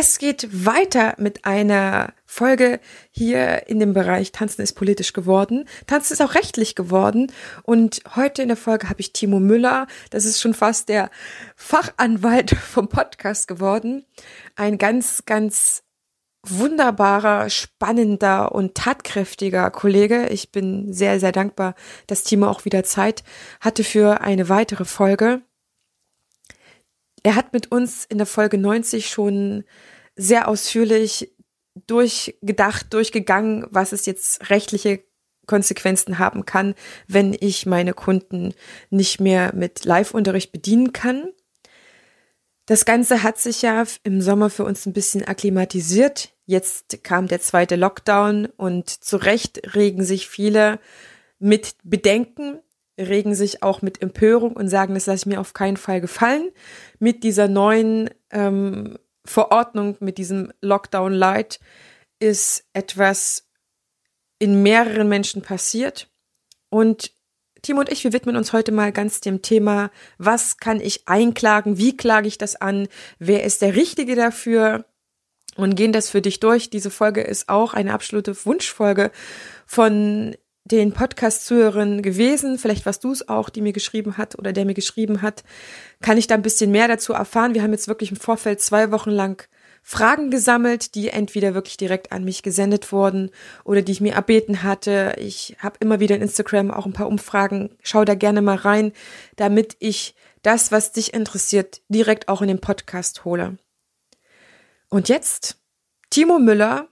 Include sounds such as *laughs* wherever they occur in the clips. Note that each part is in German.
Es geht weiter mit einer Folge hier in dem Bereich Tanzen ist politisch geworden. Tanzen ist auch rechtlich geworden. Und heute in der Folge habe ich Timo Müller, das ist schon fast der Fachanwalt *laughs* vom Podcast geworden. Ein ganz, ganz wunderbarer, spannender und tatkräftiger Kollege. Ich bin sehr, sehr dankbar, dass Timo auch wieder Zeit hatte für eine weitere Folge. Er hat mit uns in der Folge 90 schon sehr ausführlich durchgedacht, durchgegangen, was es jetzt rechtliche Konsequenzen haben kann, wenn ich meine Kunden nicht mehr mit Live-Unterricht bedienen kann. Das Ganze hat sich ja im Sommer für uns ein bisschen akklimatisiert. Jetzt kam der zweite Lockdown und zu Recht regen sich viele mit Bedenken, regen sich auch mit Empörung und sagen, das lasse ich mir auf keinen Fall gefallen. Mit dieser neuen ähm, Verordnung, mit diesem Lockdown Light ist etwas in mehreren Menschen passiert. Und Timo und ich, wir widmen uns heute mal ganz dem Thema, was kann ich einklagen, wie klage ich das an, wer ist der Richtige dafür und gehen das für dich durch. Diese Folge ist auch eine absolute Wunschfolge von den Podcast-Zuhörern gewesen. Vielleicht warst du es auch, die mir geschrieben hat oder der mir geschrieben hat. Kann ich da ein bisschen mehr dazu erfahren? Wir haben jetzt wirklich im Vorfeld zwei Wochen lang Fragen gesammelt, die entweder wirklich direkt an mich gesendet wurden oder die ich mir erbeten hatte. Ich habe immer wieder in Instagram auch ein paar Umfragen. Schau da gerne mal rein, damit ich das, was dich interessiert, direkt auch in den Podcast hole. Und jetzt Timo Müller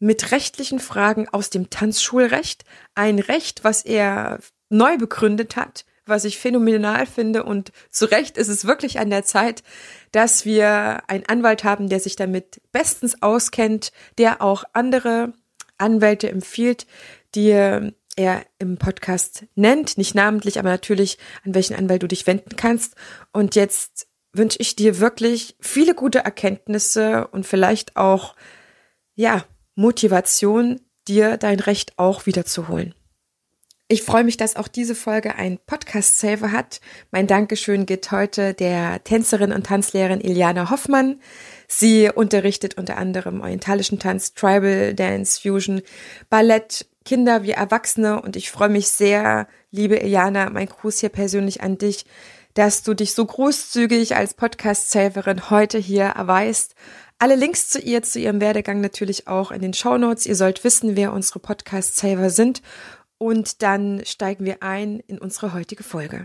mit rechtlichen Fragen aus dem Tanzschulrecht. Ein Recht, was er neu begründet hat, was ich phänomenal finde. Und zu Recht ist es wirklich an der Zeit, dass wir einen Anwalt haben, der sich damit bestens auskennt, der auch andere Anwälte empfiehlt, die er im Podcast nennt, nicht namentlich, aber natürlich, an welchen Anwalt du dich wenden kannst. Und jetzt wünsche ich dir wirklich viele gute Erkenntnisse und vielleicht auch, ja, Motivation, dir dein Recht auch wiederzuholen. Ich freue mich, dass auch diese Folge ein Podcast-Saver hat. Mein Dankeschön geht heute der Tänzerin und Tanzlehrerin Iliana Hoffmann. Sie unterrichtet unter anderem orientalischen Tanz, Tribal Dance, Fusion, Ballett, Kinder wie Erwachsene und ich freue mich sehr, liebe Iliana, mein Gruß hier persönlich an dich, dass du dich so großzügig als Podcast-Saverin heute hier erweist alle Links zu ihr, zu ihrem Werdegang natürlich auch in den Show Notes. Ihr sollt wissen, wer unsere Podcast-Saver sind. Und dann steigen wir ein in unsere heutige Folge.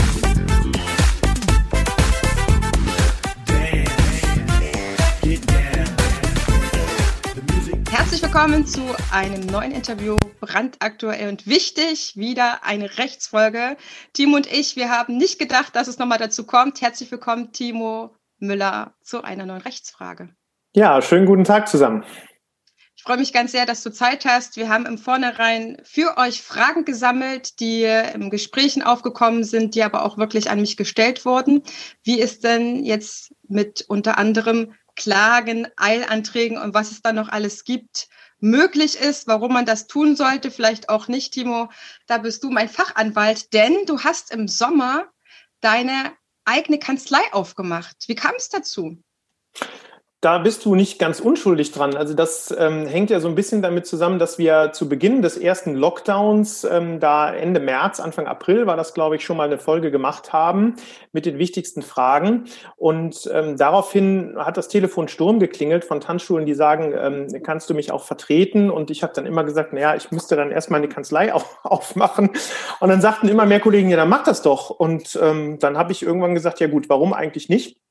Willkommen zu einem neuen Interview, brandaktuell und wichtig, wieder eine Rechtsfolge. Timo und ich, wir haben nicht gedacht, dass es nochmal dazu kommt. Herzlich willkommen, Timo Müller, zu einer neuen Rechtsfrage. Ja, schönen guten Tag zusammen. Ich freue mich ganz sehr, dass du Zeit hast. Wir haben im Vornherein für euch Fragen gesammelt, die im Gesprächen aufgekommen sind, die aber auch wirklich an mich gestellt wurden. Wie ist denn jetzt mit unter anderem Klagen, Eilanträgen und was es da noch alles gibt, möglich ist, warum man das tun sollte, vielleicht auch nicht, Timo. Da bist du mein Fachanwalt, denn du hast im Sommer deine eigene Kanzlei aufgemacht. Wie kam es dazu? Da bist du nicht ganz unschuldig dran. Also das ähm, hängt ja so ein bisschen damit zusammen, dass wir zu Beginn des ersten Lockdowns, ähm, da Ende März, Anfang April war das, glaube ich, schon mal eine Folge gemacht haben mit den wichtigsten Fragen. Und ähm, daraufhin hat das Telefon Sturm geklingelt von Tanzschulen, die sagen, ähm, kannst du mich auch vertreten? Und ich habe dann immer gesagt, naja, ich müsste dann erstmal eine Kanzlei auf, *laughs* aufmachen. Und dann sagten immer mehr Kollegen, ja, dann mach das doch. Und ähm, dann habe ich irgendwann gesagt, ja gut, warum eigentlich nicht?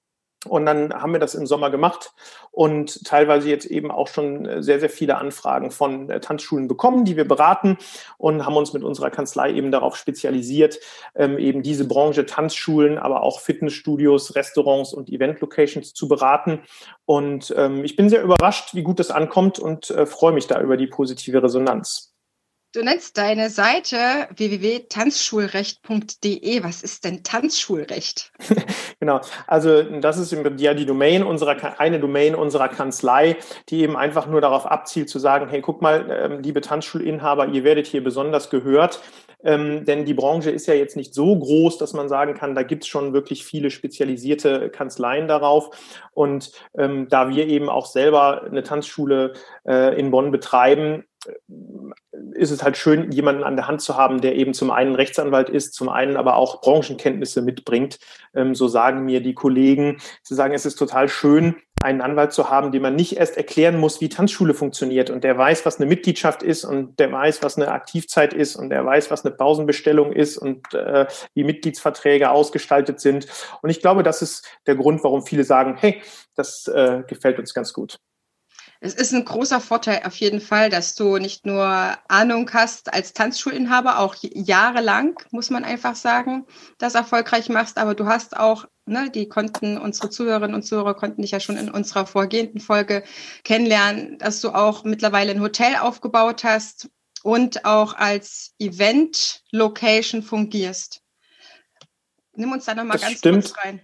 Und dann haben wir das im Sommer gemacht und teilweise jetzt eben auch schon sehr, sehr viele Anfragen von äh, Tanzschulen bekommen, die wir beraten und haben uns mit unserer Kanzlei eben darauf spezialisiert, ähm, eben diese Branche Tanzschulen, aber auch Fitnessstudios, Restaurants und Event-Locations zu beraten. Und ähm, ich bin sehr überrascht, wie gut das ankommt und äh, freue mich da über die positive Resonanz. Du nennst deine Seite www.tanzschulrecht.de. Was ist denn Tanzschulrecht? *laughs* genau, also das ist ja die Domain unserer, eine Domain unserer Kanzlei, die eben einfach nur darauf abzielt zu sagen, hey, guck mal, ähm, liebe Tanzschulinhaber, ihr werdet hier besonders gehört. Ähm, denn die Branche ist ja jetzt nicht so groß, dass man sagen kann, da gibt es schon wirklich viele spezialisierte Kanzleien darauf. Und ähm, da wir eben auch selber eine Tanzschule äh, in Bonn betreiben, ist es halt schön, jemanden an der Hand zu haben, der eben zum einen Rechtsanwalt ist, zum einen aber auch Branchenkenntnisse mitbringt. Ähm, so sagen mir die Kollegen. Sie sagen, es ist total schön, einen Anwalt zu haben, dem man nicht erst erklären muss, wie Tanzschule funktioniert und der weiß, was eine Mitgliedschaft ist und der weiß, was eine Aktivzeit ist und der weiß, was eine Pausenbestellung ist und äh, wie Mitgliedsverträge ausgestaltet sind. Und ich glaube, das ist der Grund, warum viele sagen, hey, das äh, gefällt uns ganz gut. Es ist ein großer Vorteil auf jeden Fall, dass du nicht nur Ahnung hast als Tanzschulinhaber, auch jahrelang, muss man einfach sagen, das erfolgreich machst, aber du hast auch, ne, die konnten, unsere Zuhörerinnen und Zuhörer konnten dich ja schon in unserer vorgehenden Folge kennenlernen, dass du auch mittlerweile ein Hotel aufgebaut hast und auch als Event-Location fungierst. Nimm uns da nochmal ganz stimmt. kurz rein.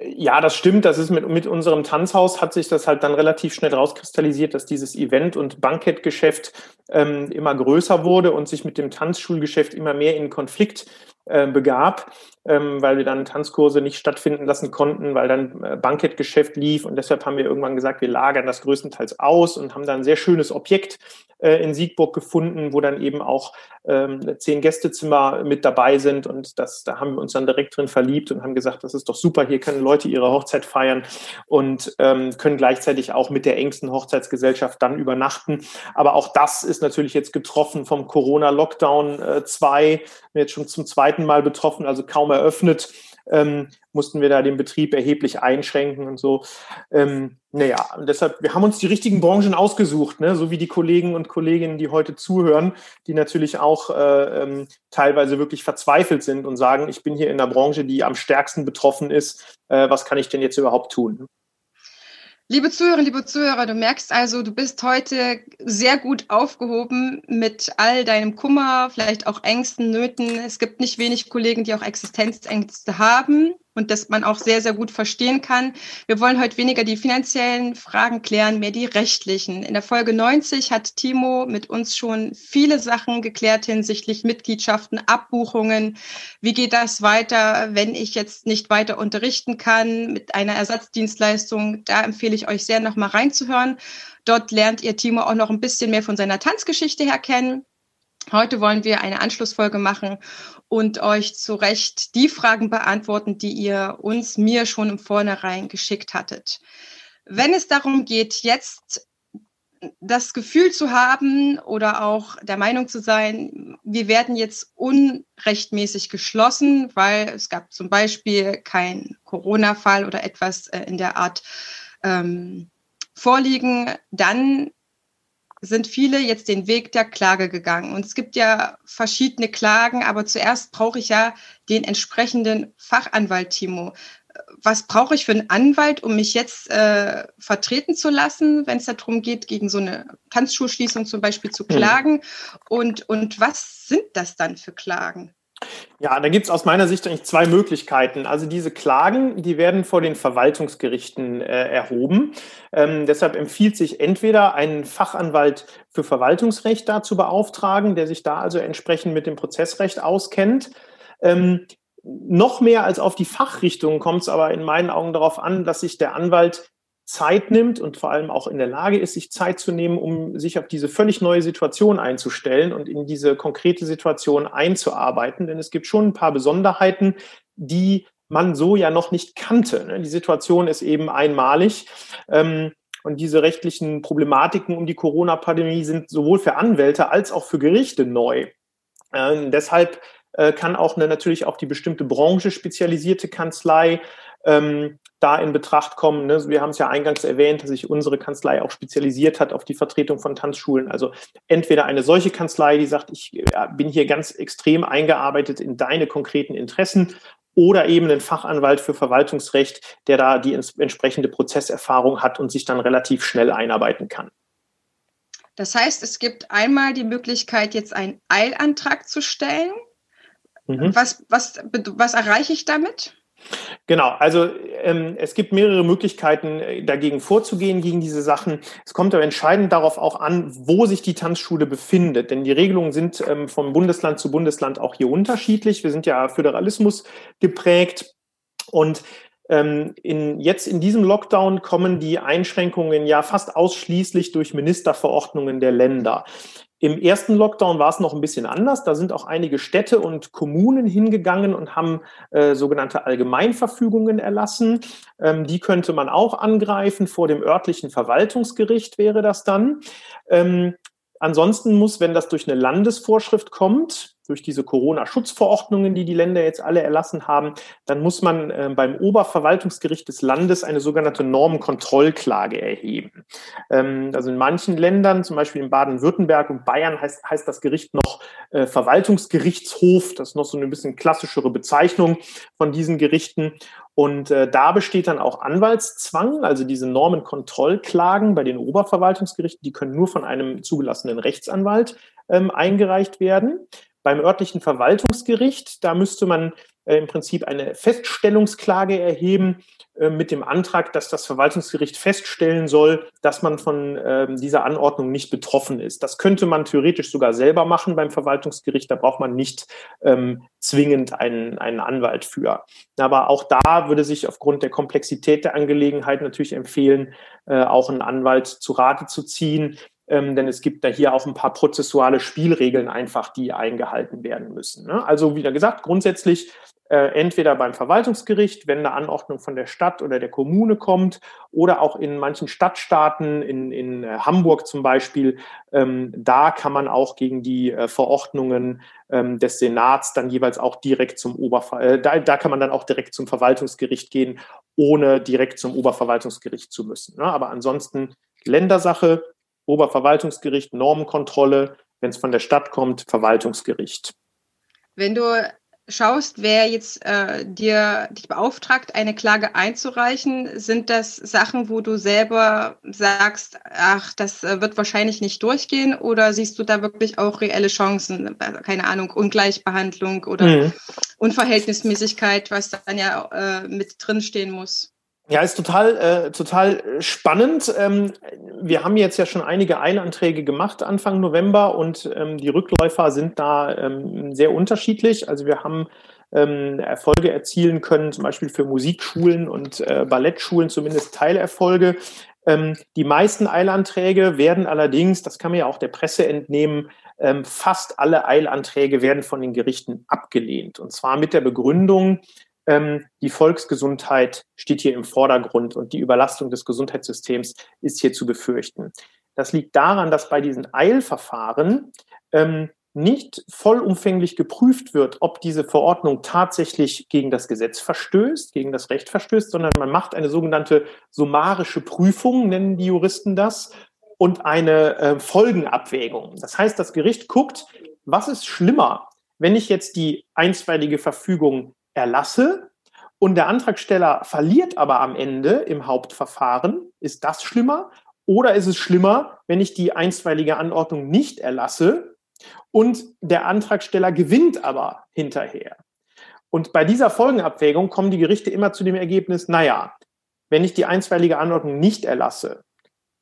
Ja, das stimmt. Das ist mit, mit unserem Tanzhaus hat sich das halt dann relativ schnell rauskristallisiert, dass dieses Event- und Bankettgeschäft ähm, immer größer wurde und sich mit dem Tanzschulgeschäft immer mehr in Konflikt äh, begab, ähm, weil wir dann Tanzkurse nicht stattfinden lassen konnten, weil dann äh, Bankettgeschäft lief und deshalb haben wir irgendwann gesagt, wir lagern das größtenteils aus und haben dann ein sehr schönes Objekt äh, in Siegburg gefunden, wo dann eben auch ähm, zehn Gästezimmer mit dabei sind und das, da haben wir uns dann direkt drin verliebt und haben gesagt, das ist doch super, hier können Leute ihre Hochzeit feiern und ähm, können gleichzeitig auch mit der engsten Hochzeitsgesellschaft dann übernachten. Aber auch das ist natürlich jetzt getroffen vom Corona-Lockdown 2, äh, jetzt schon zum zweiten Mal betroffen, also kaum eröffnet ähm, mussten wir da den Betrieb erheblich einschränken und so. Ähm, naja, deshalb, wir haben uns die richtigen Branchen ausgesucht, ne? so wie die Kollegen und Kolleginnen, die heute zuhören, die natürlich auch äh, ähm, teilweise wirklich verzweifelt sind und sagen, ich bin hier in einer Branche, die am stärksten betroffen ist. Äh, was kann ich denn jetzt überhaupt tun? Liebe Zuhörer, liebe Zuhörer, du merkst also, du bist heute sehr gut aufgehoben mit all deinem Kummer, vielleicht auch Ängsten, Nöten. Es gibt nicht wenig Kollegen, die auch Existenzängste haben und das man auch sehr, sehr gut verstehen kann. Wir wollen heute weniger die finanziellen Fragen klären, mehr die rechtlichen. In der Folge 90 hat Timo mit uns schon viele Sachen geklärt hinsichtlich Mitgliedschaften, Abbuchungen. Wie geht das weiter, wenn ich jetzt nicht weiter unterrichten kann mit einer Ersatzdienstleistung? Da empfehle ich euch sehr, nochmal reinzuhören. Dort lernt ihr Timo auch noch ein bisschen mehr von seiner Tanzgeschichte her kennen. Heute wollen wir eine Anschlussfolge machen und euch zu Recht die Fragen beantworten, die ihr uns, mir schon im Vornherein geschickt hattet. Wenn es darum geht, jetzt das Gefühl zu haben oder auch der Meinung zu sein, wir werden jetzt unrechtmäßig geschlossen, weil es gab zum Beispiel kein Corona-Fall oder etwas äh, in der Art ähm, vorliegen, dann sind viele jetzt den Weg der Klage gegangen. Und es gibt ja verschiedene Klagen, aber zuerst brauche ich ja den entsprechenden Fachanwalt, Timo. Was brauche ich für einen Anwalt, um mich jetzt äh, vertreten zu lassen, wenn es darum geht, gegen so eine Tanzschulschließung zum Beispiel zu hm. klagen? Und, und was sind das dann für Klagen? Ja, da gibt es aus meiner Sicht eigentlich zwei Möglichkeiten. Also diese Klagen, die werden vor den Verwaltungsgerichten äh, erhoben. Ähm, deshalb empfiehlt sich entweder einen Fachanwalt für Verwaltungsrecht da zu beauftragen, der sich da also entsprechend mit dem Prozessrecht auskennt. Ähm, noch mehr als auf die Fachrichtung kommt es aber in meinen Augen darauf an, dass sich der Anwalt Zeit nimmt und vor allem auch in der Lage ist, sich Zeit zu nehmen, um sich auf diese völlig neue Situation einzustellen und in diese konkrete Situation einzuarbeiten. Denn es gibt schon ein paar Besonderheiten, die man so ja noch nicht kannte. Ne? Die Situation ist eben einmalig. Ähm, und diese rechtlichen Problematiken um die Corona-Pandemie sind sowohl für Anwälte als auch für Gerichte neu. Ähm, deshalb äh, kann auch eine, natürlich auch die bestimmte Branche spezialisierte Kanzlei ähm, da in Betracht kommen. Ne? Wir haben es ja eingangs erwähnt, dass sich unsere Kanzlei auch spezialisiert hat auf die Vertretung von Tanzschulen. Also entweder eine solche Kanzlei, die sagt, ich bin hier ganz extrem eingearbeitet in deine konkreten Interessen, oder eben ein Fachanwalt für Verwaltungsrecht, der da die entsprechende Prozesserfahrung hat und sich dann relativ schnell einarbeiten kann. Das heißt, es gibt einmal die Möglichkeit, jetzt einen Eilantrag zu stellen. Mhm. Was, was, was erreiche ich damit? Genau, also ähm, es gibt mehrere Möglichkeiten, äh, dagegen vorzugehen, gegen diese Sachen. Es kommt aber entscheidend darauf auch an, wo sich die Tanzschule befindet. Denn die Regelungen sind ähm, vom Bundesland zu Bundesland auch hier unterschiedlich. Wir sind ja Föderalismus geprägt. Und ähm, in, jetzt in diesem Lockdown kommen die Einschränkungen ja fast ausschließlich durch Ministerverordnungen der Länder. Im ersten Lockdown war es noch ein bisschen anders. Da sind auch einige Städte und Kommunen hingegangen und haben äh, sogenannte Allgemeinverfügungen erlassen. Ähm, die könnte man auch angreifen. Vor dem örtlichen Verwaltungsgericht wäre das dann. Ähm, ansonsten muss, wenn das durch eine Landesvorschrift kommt, durch diese Corona-Schutzverordnungen, die die Länder jetzt alle erlassen haben, dann muss man äh, beim Oberverwaltungsgericht des Landes eine sogenannte Normenkontrollklage erheben. Ähm, also in manchen Ländern, zum Beispiel in Baden-Württemberg und Bayern, heißt, heißt das Gericht noch äh, Verwaltungsgerichtshof. Das ist noch so eine bisschen klassischere Bezeichnung von diesen Gerichten. Und äh, da besteht dann auch Anwaltszwang, also diese Normenkontrollklagen bei den Oberverwaltungsgerichten, die können nur von einem zugelassenen Rechtsanwalt ähm, eingereicht werden. Beim örtlichen Verwaltungsgericht, da müsste man äh, im Prinzip eine Feststellungsklage erheben äh, mit dem Antrag, dass das Verwaltungsgericht feststellen soll, dass man von äh, dieser Anordnung nicht betroffen ist. Das könnte man theoretisch sogar selber machen beim Verwaltungsgericht. Da braucht man nicht ähm, zwingend einen, einen Anwalt für. Aber auch da würde sich aufgrund der Komplexität der Angelegenheit natürlich empfehlen, äh, auch einen Anwalt zu Rate zu ziehen ähm, denn es gibt da hier auch ein paar prozessuale Spielregeln einfach, die eingehalten werden müssen. Ne? Also wieder gesagt, grundsätzlich äh, entweder beim Verwaltungsgericht, wenn eine Anordnung von der Stadt oder der Kommune kommt, oder auch in manchen Stadtstaaten, in, in äh, Hamburg zum Beispiel, ähm, da kann man auch gegen die äh, Verordnungen ähm, des Senats dann jeweils auch direkt zum Oberver äh, da, da kann man dann auch direkt zum Verwaltungsgericht gehen, ohne direkt zum Oberverwaltungsgericht zu müssen. Ne? Aber ansonsten Ländersache, Oberverwaltungsgericht, Normenkontrolle, wenn es von der Stadt kommt, Verwaltungsgericht. Wenn du schaust, wer jetzt äh, dir dich beauftragt, eine Klage einzureichen, sind das Sachen, wo du selber sagst, ach, das äh, wird wahrscheinlich nicht durchgehen, oder siehst du da wirklich auch reelle Chancen, keine Ahnung, Ungleichbehandlung oder mhm. Unverhältnismäßigkeit, was dann ja äh, mit drinstehen muss? Ja, ist total, äh, total spannend. Ähm, wir haben jetzt ja schon einige Eilanträge gemacht Anfang November und ähm, die Rückläufer sind da ähm, sehr unterschiedlich. Also wir haben ähm, Erfolge erzielen können, zum Beispiel für Musikschulen und äh, Ballettschulen zumindest Teilerfolge. Ähm, die meisten Eilanträge werden allerdings, das kann man ja auch der Presse entnehmen, ähm, fast alle Eilanträge werden von den Gerichten abgelehnt. Und zwar mit der Begründung, ähm, die Volksgesundheit steht hier im Vordergrund und die Überlastung des Gesundheitssystems ist hier zu befürchten. Das liegt daran, dass bei diesen Eilverfahren ähm, nicht vollumfänglich geprüft wird, ob diese Verordnung tatsächlich gegen das Gesetz verstößt, gegen das Recht verstößt, sondern man macht eine sogenannte summarische Prüfung, nennen die Juristen das, und eine äh, Folgenabwägung. Das heißt, das Gericht guckt, was ist schlimmer, wenn ich jetzt die einstweilige Verfügung erlasse und der Antragsteller verliert aber am Ende im Hauptverfahren, ist das schlimmer? Oder ist es schlimmer, wenn ich die einstweilige Anordnung nicht erlasse und der Antragsteller gewinnt aber hinterher? Und bei dieser Folgenabwägung kommen die Gerichte immer zu dem Ergebnis, naja, wenn ich die einstweilige Anordnung nicht erlasse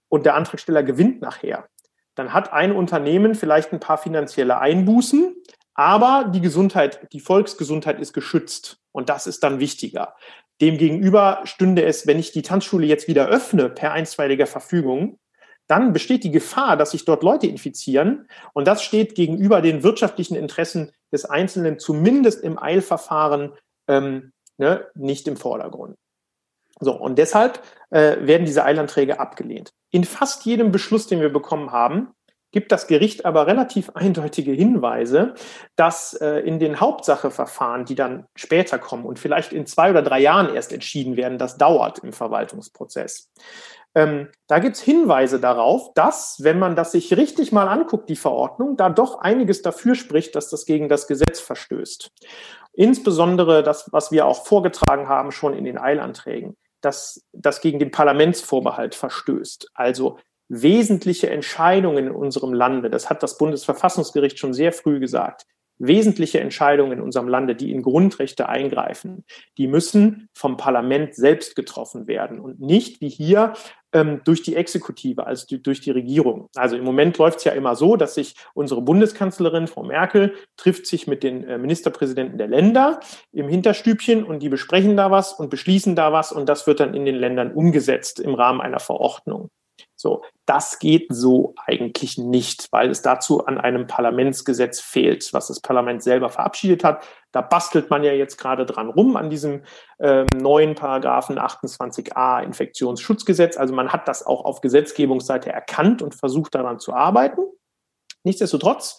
und der Antragsteller gewinnt nachher, dann hat ein Unternehmen vielleicht ein paar finanzielle Einbußen, aber die Gesundheit, die Volksgesundheit ist geschützt. Und das ist dann wichtiger. Demgegenüber stünde es, wenn ich die Tanzschule jetzt wieder öffne per einstweiliger Verfügung, dann besteht die Gefahr, dass sich dort Leute infizieren. Und das steht gegenüber den wirtschaftlichen Interessen des Einzelnen zumindest im Eilverfahren ähm, ne, nicht im Vordergrund. So, und deshalb äh, werden diese Eilanträge abgelehnt. In fast jedem Beschluss, den wir bekommen haben, gibt das Gericht aber relativ eindeutige Hinweise, dass äh, in den Hauptsacheverfahren, die dann später kommen und vielleicht in zwei oder drei Jahren erst entschieden werden, das dauert im Verwaltungsprozess. Ähm, da gibt es Hinweise darauf, dass, wenn man das sich richtig mal anguckt, die Verordnung, da doch einiges dafür spricht, dass das gegen das Gesetz verstößt. Insbesondere das, was wir auch vorgetragen haben schon in den Eilanträgen, dass das gegen den Parlamentsvorbehalt verstößt. Also wesentliche Entscheidungen in unserem Lande, das hat das Bundesverfassungsgericht schon sehr früh gesagt, wesentliche Entscheidungen in unserem Lande, die in Grundrechte eingreifen, die müssen vom Parlament selbst getroffen werden und nicht wie hier ähm, durch die Exekutive, also durch die Regierung. Also im Moment läuft es ja immer so, dass sich unsere Bundeskanzlerin, Frau Merkel, trifft sich mit den äh, Ministerpräsidenten der Länder im Hinterstübchen und die besprechen da was und beschließen da was und das wird dann in den Ländern umgesetzt im Rahmen einer Verordnung. So, das geht so eigentlich nicht, weil es dazu an einem Parlamentsgesetz fehlt, was das Parlament selber verabschiedet hat. Da bastelt man ja jetzt gerade dran rum an diesem ähm, neuen Paragraphen 28a Infektionsschutzgesetz. Also man hat das auch auf Gesetzgebungsseite erkannt und versucht daran zu arbeiten. Nichtsdestotrotz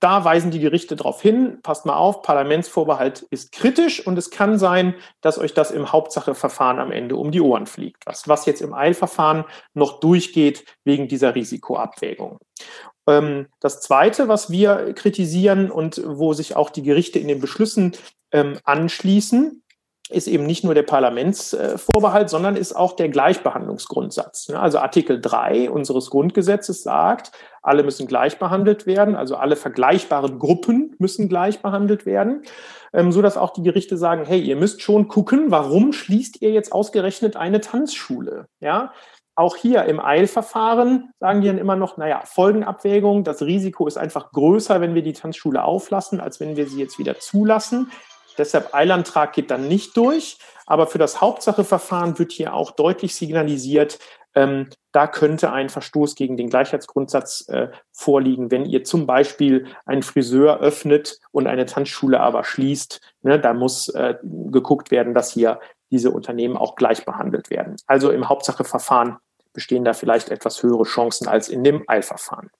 da weisen die Gerichte darauf hin, passt mal auf, Parlamentsvorbehalt ist kritisch und es kann sein, dass euch das im Hauptsacheverfahren am Ende um die Ohren fliegt, was, was jetzt im Eilverfahren noch durchgeht wegen dieser Risikoabwägung. Ähm, das Zweite, was wir kritisieren und wo sich auch die Gerichte in den Beschlüssen ähm, anschließen, ist eben nicht nur der Parlamentsvorbehalt, sondern ist auch der Gleichbehandlungsgrundsatz. Also Artikel 3 unseres Grundgesetzes sagt, alle müssen gleich behandelt werden, also alle vergleichbaren Gruppen müssen gleich behandelt werden, ähm, so dass auch die Gerichte sagen, hey, ihr müsst schon gucken, warum schließt ihr jetzt ausgerechnet eine Tanzschule? Ja, auch hier im Eilverfahren sagen die dann immer noch, naja, Folgenabwägung, das Risiko ist einfach größer, wenn wir die Tanzschule auflassen, als wenn wir sie jetzt wieder zulassen. Deshalb Eilantrag geht dann nicht durch. Aber für das Hauptsacheverfahren wird hier auch deutlich signalisiert, ähm, da könnte ein Verstoß gegen den Gleichheitsgrundsatz äh, vorliegen, wenn ihr zum Beispiel einen Friseur öffnet und eine Tanzschule aber schließt. Ne, da muss äh, geguckt werden, dass hier diese Unternehmen auch gleich behandelt werden. Also im Hauptsacheverfahren bestehen da vielleicht etwas höhere Chancen als in dem Eilverfahren.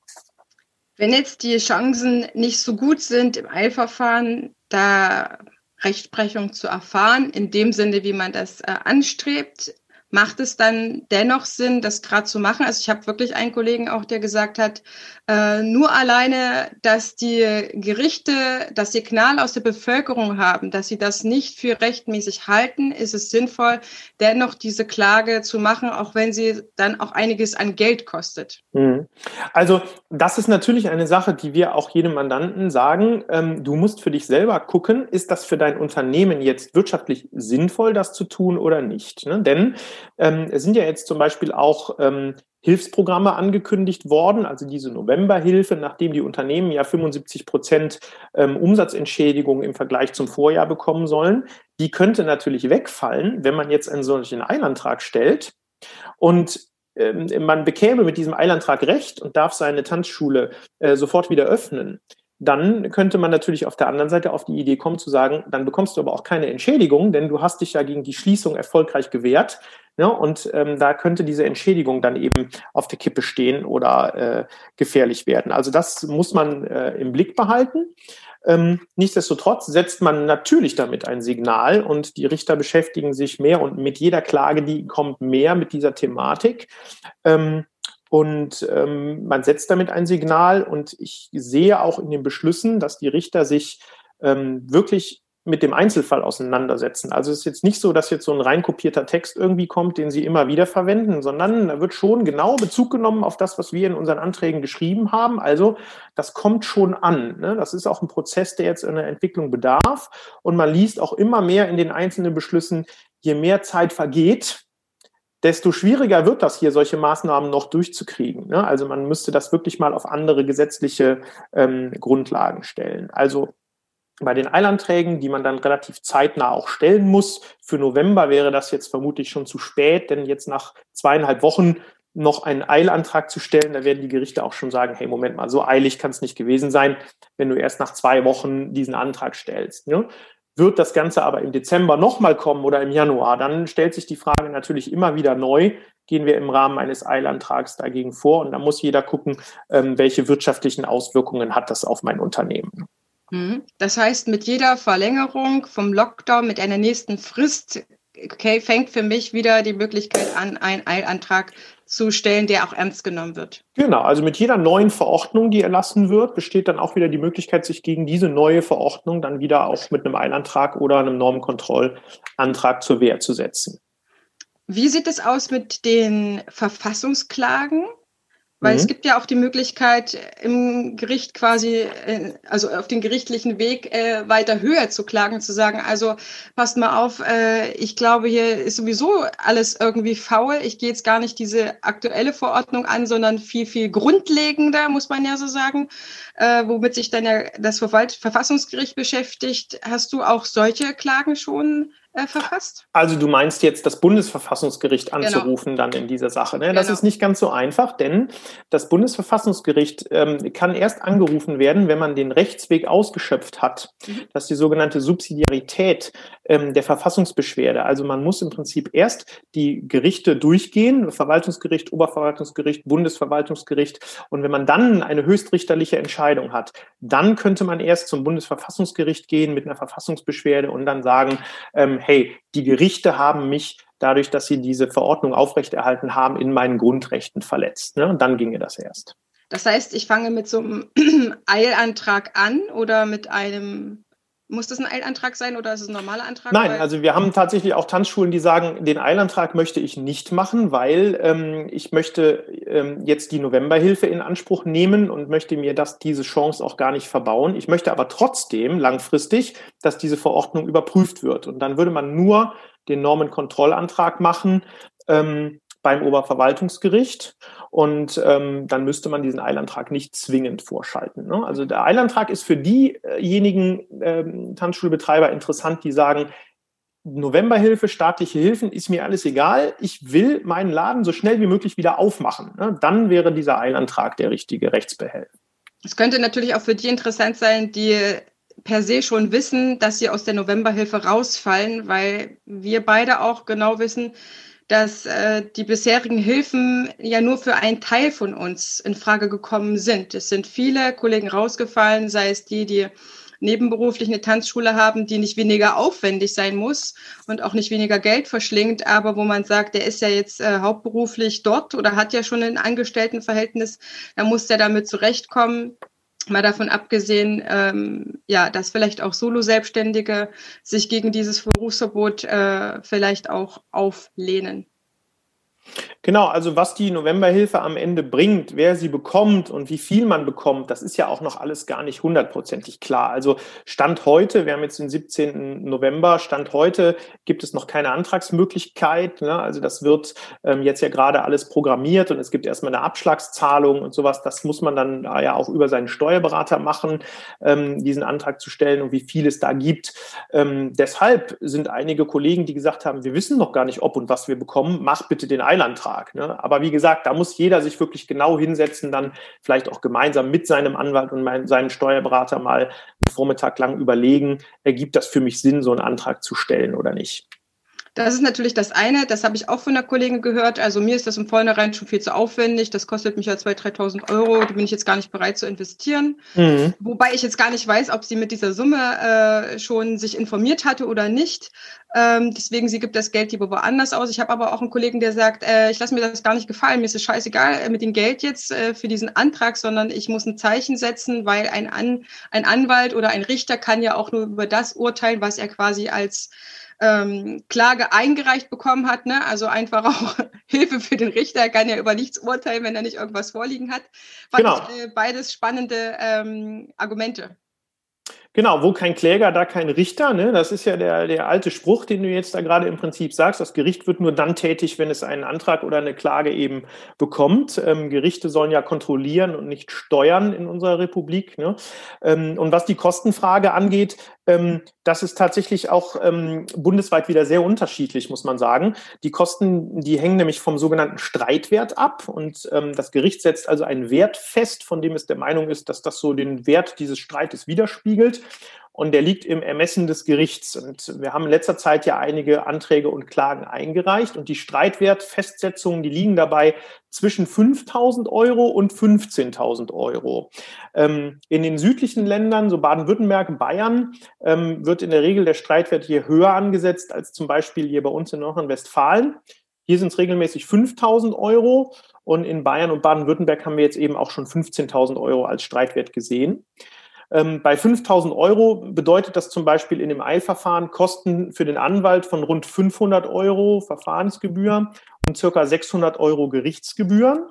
Wenn jetzt die Chancen nicht so gut sind im Eilverfahren, da Rechtsprechung zu erfahren, in dem Sinne, wie man das äh, anstrebt. Macht es dann dennoch Sinn, das gerade zu machen? Also ich habe wirklich einen Kollegen auch, der gesagt hat, äh, nur alleine, dass die Gerichte das Signal aus der Bevölkerung haben, dass sie das nicht für rechtmäßig halten, ist es sinnvoll, dennoch diese Klage zu machen, auch wenn sie dann auch einiges an Geld kostet. Mhm. Also das ist natürlich eine Sache, die wir auch jedem Mandanten sagen. Ähm, du musst für dich selber gucken, ist das für dein Unternehmen jetzt wirtschaftlich sinnvoll, das zu tun oder nicht? Ne? Denn ähm, es sind ja jetzt zum Beispiel auch ähm, Hilfsprogramme angekündigt worden, also diese Novemberhilfe, nachdem die Unternehmen ja 75 Prozent ähm, Umsatzentschädigung im Vergleich zum Vorjahr bekommen sollen. Die könnte natürlich wegfallen, wenn man jetzt einen solchen Eilantrag stellt und ähm, man bekäme mit diesem Eilantrag Recht und darf seine Tanzschule äh, sofort wieder öffnen dann könnte man natürlich auf der anderen Seite auf die Idee kommen zu sagen, dann bekommst du aber auch keine Entschädigung, denn du hast dich ja gegen die Schließung erfolgreich gewehrt. Ne? und ähm, da könnte diese Entschädigung dann eben auf der Kippe stehen oder äh, gefährlich werden. Also das muss man äh, im Blick behalten. Ähm, nichtsdestotrotz setzt man natürlich damit ein Signal und die Richter beschäftigen sich mehr und mit jeder Klage, die kommt, mehr mit dieser Thematik. Ähm, und ähm, man setzt damit ein Signal und ich sehe auch in den Beschlüssen, dass die Richter sich ähm, wirklich mit dem Einzelfall auseinandersetzen. Also es ist jetzt nicht so, dass jetzt so ein reinkopierter Text irgendwie kommt, den Sie immer wieder verwenden, sondern da wird schon genau Bezug genommen auf das, was wir in unseren Anträgen geschrieben haben. Also das kommt schon an. Ne? Das ist auch ein Prozess, der jetzt in der Entwicklung bedarf. Und man liest auch immer mehr in den einzelnen Beschlüssen, je mehr Zeit vergeht, desto schwieriger wird das hier, solche Maßnahmen noch durchzukriegen. Ne? Also man müsste das wirklich mal auf andere gesetzliche ähm, Grundlagen stellen. Also bei den Eilanträgen, die man dann relativ zeitnah auch stellen muss, für November wäre das jetzt vermutlich schon zu spät, denn jetzt nach zweieinhalb Wochen noch einen Eilantrag zu stellen, da werden die Gerichte auch schon sagen, hey, Moment mal, so eilig kann es nicht gewesen sein, wenn du erst nach zwei Wochen diesen Antrag stellst. Ne? Wird das Ganze aber im Dezember nochmal kommen oder im Januar, dann stellt sich die Frage natürlich immer wieder neu, gehen wir im Rahmen eines Eilantrags dagegen vor und da muss jeder gucken, ähm, welche wirtschaftlichen Auswirkungen hat das auf mein Unternehmen. Mhm. Das heißt, mit jeder Verlängerung vom Lockdown, mit einer nächsten Frist, okay, fängt für mich wieder die Möglichkeit an, einen Eilantrag zu stellen, der auch ernst genommen wird. Genau, also mit jeder neuen Verordnung, die erlassen wird, besteht dann auch wieder die Möglichkeit, sich gegen diese neue Verordnung dann wieder auch mit einem Eilantrag oder einem Normenkontrollantrag zur Wehr zu setzen. Wie sieht es aus mit den Verfassungsklagen? Weil mhm. es gibt ja auch die Möglichkeit, im Gericht quasi, äh, also auf den gerichtlichen Weg äh, weiter höher zu klagen, zu sagen, also passt mal auf, äh, ich glaube, hier ist sowieso alles irgendwie faul. Ich gehe jetzt gar nicht diese aktuelle Verordnung an, sondern viel, viel grundlegender, muss man ja so sagen, äh, womit sich dann ja das Verfassungsgericht beschäftigt. Hast du auch solche Klagen schon äh, verfasst. Also du meinst jetzt das Bundesverfassungsgericht genau. anzurufen genau. dann in dieser Sache. Ne? Das genau. ist nicht ganz so einfach, denn das Bundesverfassungsgericht ähm, kann erst angerufen werden, wenn man den Rechtsweg ausgeschöpft hat. Mhm. Das ist die sogenannte Subsidiarität ähm, der Verfassungsbeschwerde. Also man muss im Prinzip erst die Gerichte durchgehen, Verwaltungsgericht, Oberverwaltungsgericht, Bundesverwaltungsgericht. Und wenn man dann eine höchstrichterliche Entscheidung hat, dann könnte man erst zum Bundesverfassungsgericht gehen mit einer Verfassungsbeschwerde und dann sagen, ähm, hey, die Gerichte haben mich dadurch, dass sie diese Verordnung aufrechterhalten haben, in meinen Grundrechten verletzt. Ne? Und dann ginge das erst. Das heißt, ich fange mit so einem *clears throat* Eilantrag an oder mit einem muss das ein Eilantrag sein oder ist es ein normaler Antrag? Nein, also wir haben tatsächlich auch Tanzschulen, die sagen, den Eilantrag möchte ich nicht machen, weil ähm, ich möchte ähm, jetzt die Novemberhilfe in Anspruch nehmen und möchte mir das, diese Chance auch gar nicht verbauen. Ich möchte aber trotzdem langfristig, dass diese Verordnung überprüft wird. Und dann würde man nur den Normenkontrollantrag machen. Ähm, beim Oberverwaltungsgericht und ähm, dann müsste man diesen Eilantrag nicht zwingend vorschalten. Ne? Also der Eilantrag ist für diejenigen ähm, Tanzschulbetreiber interessant, die sagen, Novemberhilfe, staatliche Hilfen, ist mir alles egal. Ich will meinen Laden so schnell wie möglich wieder aufmachen. Ne? Dann wäre dieser Eilantrag der richtige Rechtsbehelf. Es könnte natürlich auch für die interessant sein, die per se schon wissen, dass sie aus der Novemberhilfe rausfallen, weil wir beide auch genau wissen, dass äh, die bisherigen Hilfen ja nur für einen Teil von uns in Frage gekommen sind. Es sind viele Kollegen rausgefallen, sei es die, die nebenberuflich eine Tanzschule haben, die nicht weniger aufwendig sein muss und auch nicht weniger Geld verschlingt, aber wo man sagt, der ist ja jetzt äh, hauptberuflich dort oder hat ja schon ein Angestelltenverhältnis, da muss der damit zurechtkommen. Mal davon abgesehen, ähm, ja, dass vielleicht auch Solo-Selbstständige sich gegen dieses Berufsverbot äh, vielleicht auch auflehnen. Genau, also was die Novemberhilfe am Ende bringt, wer sie bekommt und wie viel man bekommt, das ist ja auch noch alles gar nicht hundertprozentig klar. Also Stand heute, wir haben jetzt den 17. November, Stand heute gibt es noch keine Antragsmöglichkeit. Ne? Also das wird ähm, jetzt ja gerade alles programmiert und es gibt erstmal eine Abschlagszahlung und sowas. Das muss man dann äh, ja auch über seinen Steuerberater machen, ähm, diesen Antrag zu stellen und wie viel es da gibt. Ähm, deshalb sind einige Kollegen, die gesagt haben, wir wissen noch gar nicht, ob und was wir bekommen, mach bitte den Eilantrag. Vertrag. Ne? Aber wie gesagt, da muss jeder sich wirklich genau hinsetzen, dann vielleicht auch gemeinsam mit seinem Anwalt und mein, seinem Steuerberater mal einen Vormittag lang überlegen, ergibt das für mich Sinn, so einen Antrag zu stellen oder nicht. Das ist natürlich das eine, das habe ich auch von der Kollegin gehört. Also mir ist das im Vornherein schon viel zu aufwendig. Das kostet mich ja 2.000, 3.000 Euro. Die bin ich jetzt gar nicht bereit zu investieren. Mhm. Wobei ich jetzt gar nicht weiß, ob sie mit dieser Summe äh, schon sich informiert hatte oder nicht. Ähm, deswegen, sie gibt das Geld lieber woanders aus. Ich habe aber auch einen Kollegen, der sagt, äh, ich lasse mir das gar nicht gefallen. Mir ist es scheißegal äh, mit dem Geld jetzt äh, für diesen Antrag, sondern ich muss ein Zeichen setzen, weil ein, An ein Anwalt oder ein Richter kann ja auch nur über das urteilen, was er quasi als ähm, Klage eingereicht bekommen hat. Ne? Also einfach auch *laughs* Hilfe für den Richter. Er kann ja über nichts urteilen, wenn er nicht irgendwas vorliegen hat. Fand genau. ich, äh, beides spannende ähm, Argumente. Genau, wo kein Kläger, da kein Richter. Ne? Das ist ja der, der alte Spruch, den du jetzt da gerade im Prinzip sagst. Das Gericht wird nur dann tätig, wenn es einen Antrag oder eine Klage eben bekommt. Ähm, Gerichte sollen ja kontrollieren und nicht steuern in unserer Republik. Ne? Ähm, und was die Kostenfrage angeht, ähm, das ist tatsächlich auch ähm, bundesweit wieder sehr unterschiedlich, muss man sagen. Die Kosten, die hängen nämlich vom sogenannten Streitwert ab. Und ähm, das Gericht setzt also einen Wert fest, von dem es der Meinung ist, dass das so den Wert dieses Streites widerspiegelt und der liegt im Ermessen des Gerichts. Und wir haben in letzter Zeit ja einige Anträge und Klagen eingereicht und die Streitwertfestsetzungen, die liegen dabei zwischen 5.000 Euro und 15.000 Euro. Ähm, in den südlichen Ländern, so Baden-Württemberg, Bayern, ähm, wird in der Regel der Streitwert hier höher angesetzt als zum Beispiel hier bei uns in Nordrhein-Westfalen. Hier sind es regelmäßig 5.000 Euro und in Bayern und Baden-Württemberg haben wir jetzt eben auch schon 15.000 Euro als Streitwert gesehen. Ähm, bei 5000 Euro bedeutet das zum Beispiel in dem Eilverfahren Kosten für den Anwalt von rund 500 Euro Verfahrensgebühr und circa 600 Euro Gerichtsgebühren.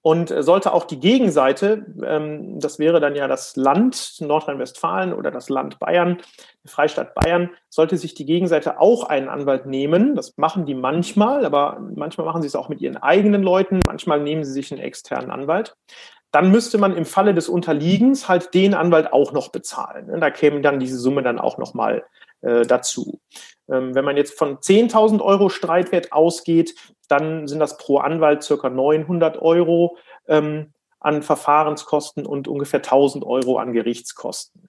Und sollte auch die Gegenseite, ähm, das wäre dann ja das Land Nordrhein-Westfalen oder das Land Bayern, die Freistaat Bayern, sollte sich die Gegenseite auch einen Anwalt nehmen. Das machen die manchmal, aber manchmal machen sie es auch mit ihren eigenen Leuten. Manchmal nehmen sie sich einen externen Anwalt dann müsste man im Falle des Unterliegens halt den Anwalt auch noch bezahlen. Da käme dann diese Summe dann auch noch mal äh, dazu. Ähm, wenn man jetzt von 10.000 Euro Streitwert ausgeht, dann sind das pro Anwalt circa 900 Euro ähm, an Verfahrenskosten und ungefähr 1.000 Euro an Gerichtskosten.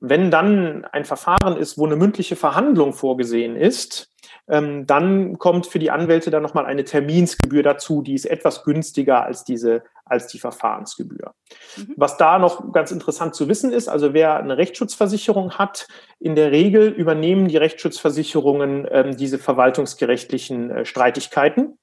Wenn dann ein Verfahren ist, wo eine mündliche Verhandlung vorgesehen ist, ähm, dann kommt für die Anwälte dann nochmal eine Terminsgebühr dazu, die ist etwas günstiger als diese, als die Verfahrensgebühr. Mhm. Was da noch ganz interessant zu wissen ist, also wer eine Rechtsschutzversicherung hat, in der Regel übernehmen die Rechtsschutzversicherungen ähm, diese verwaltungsgerechtlichen äh, Streitigkeiten.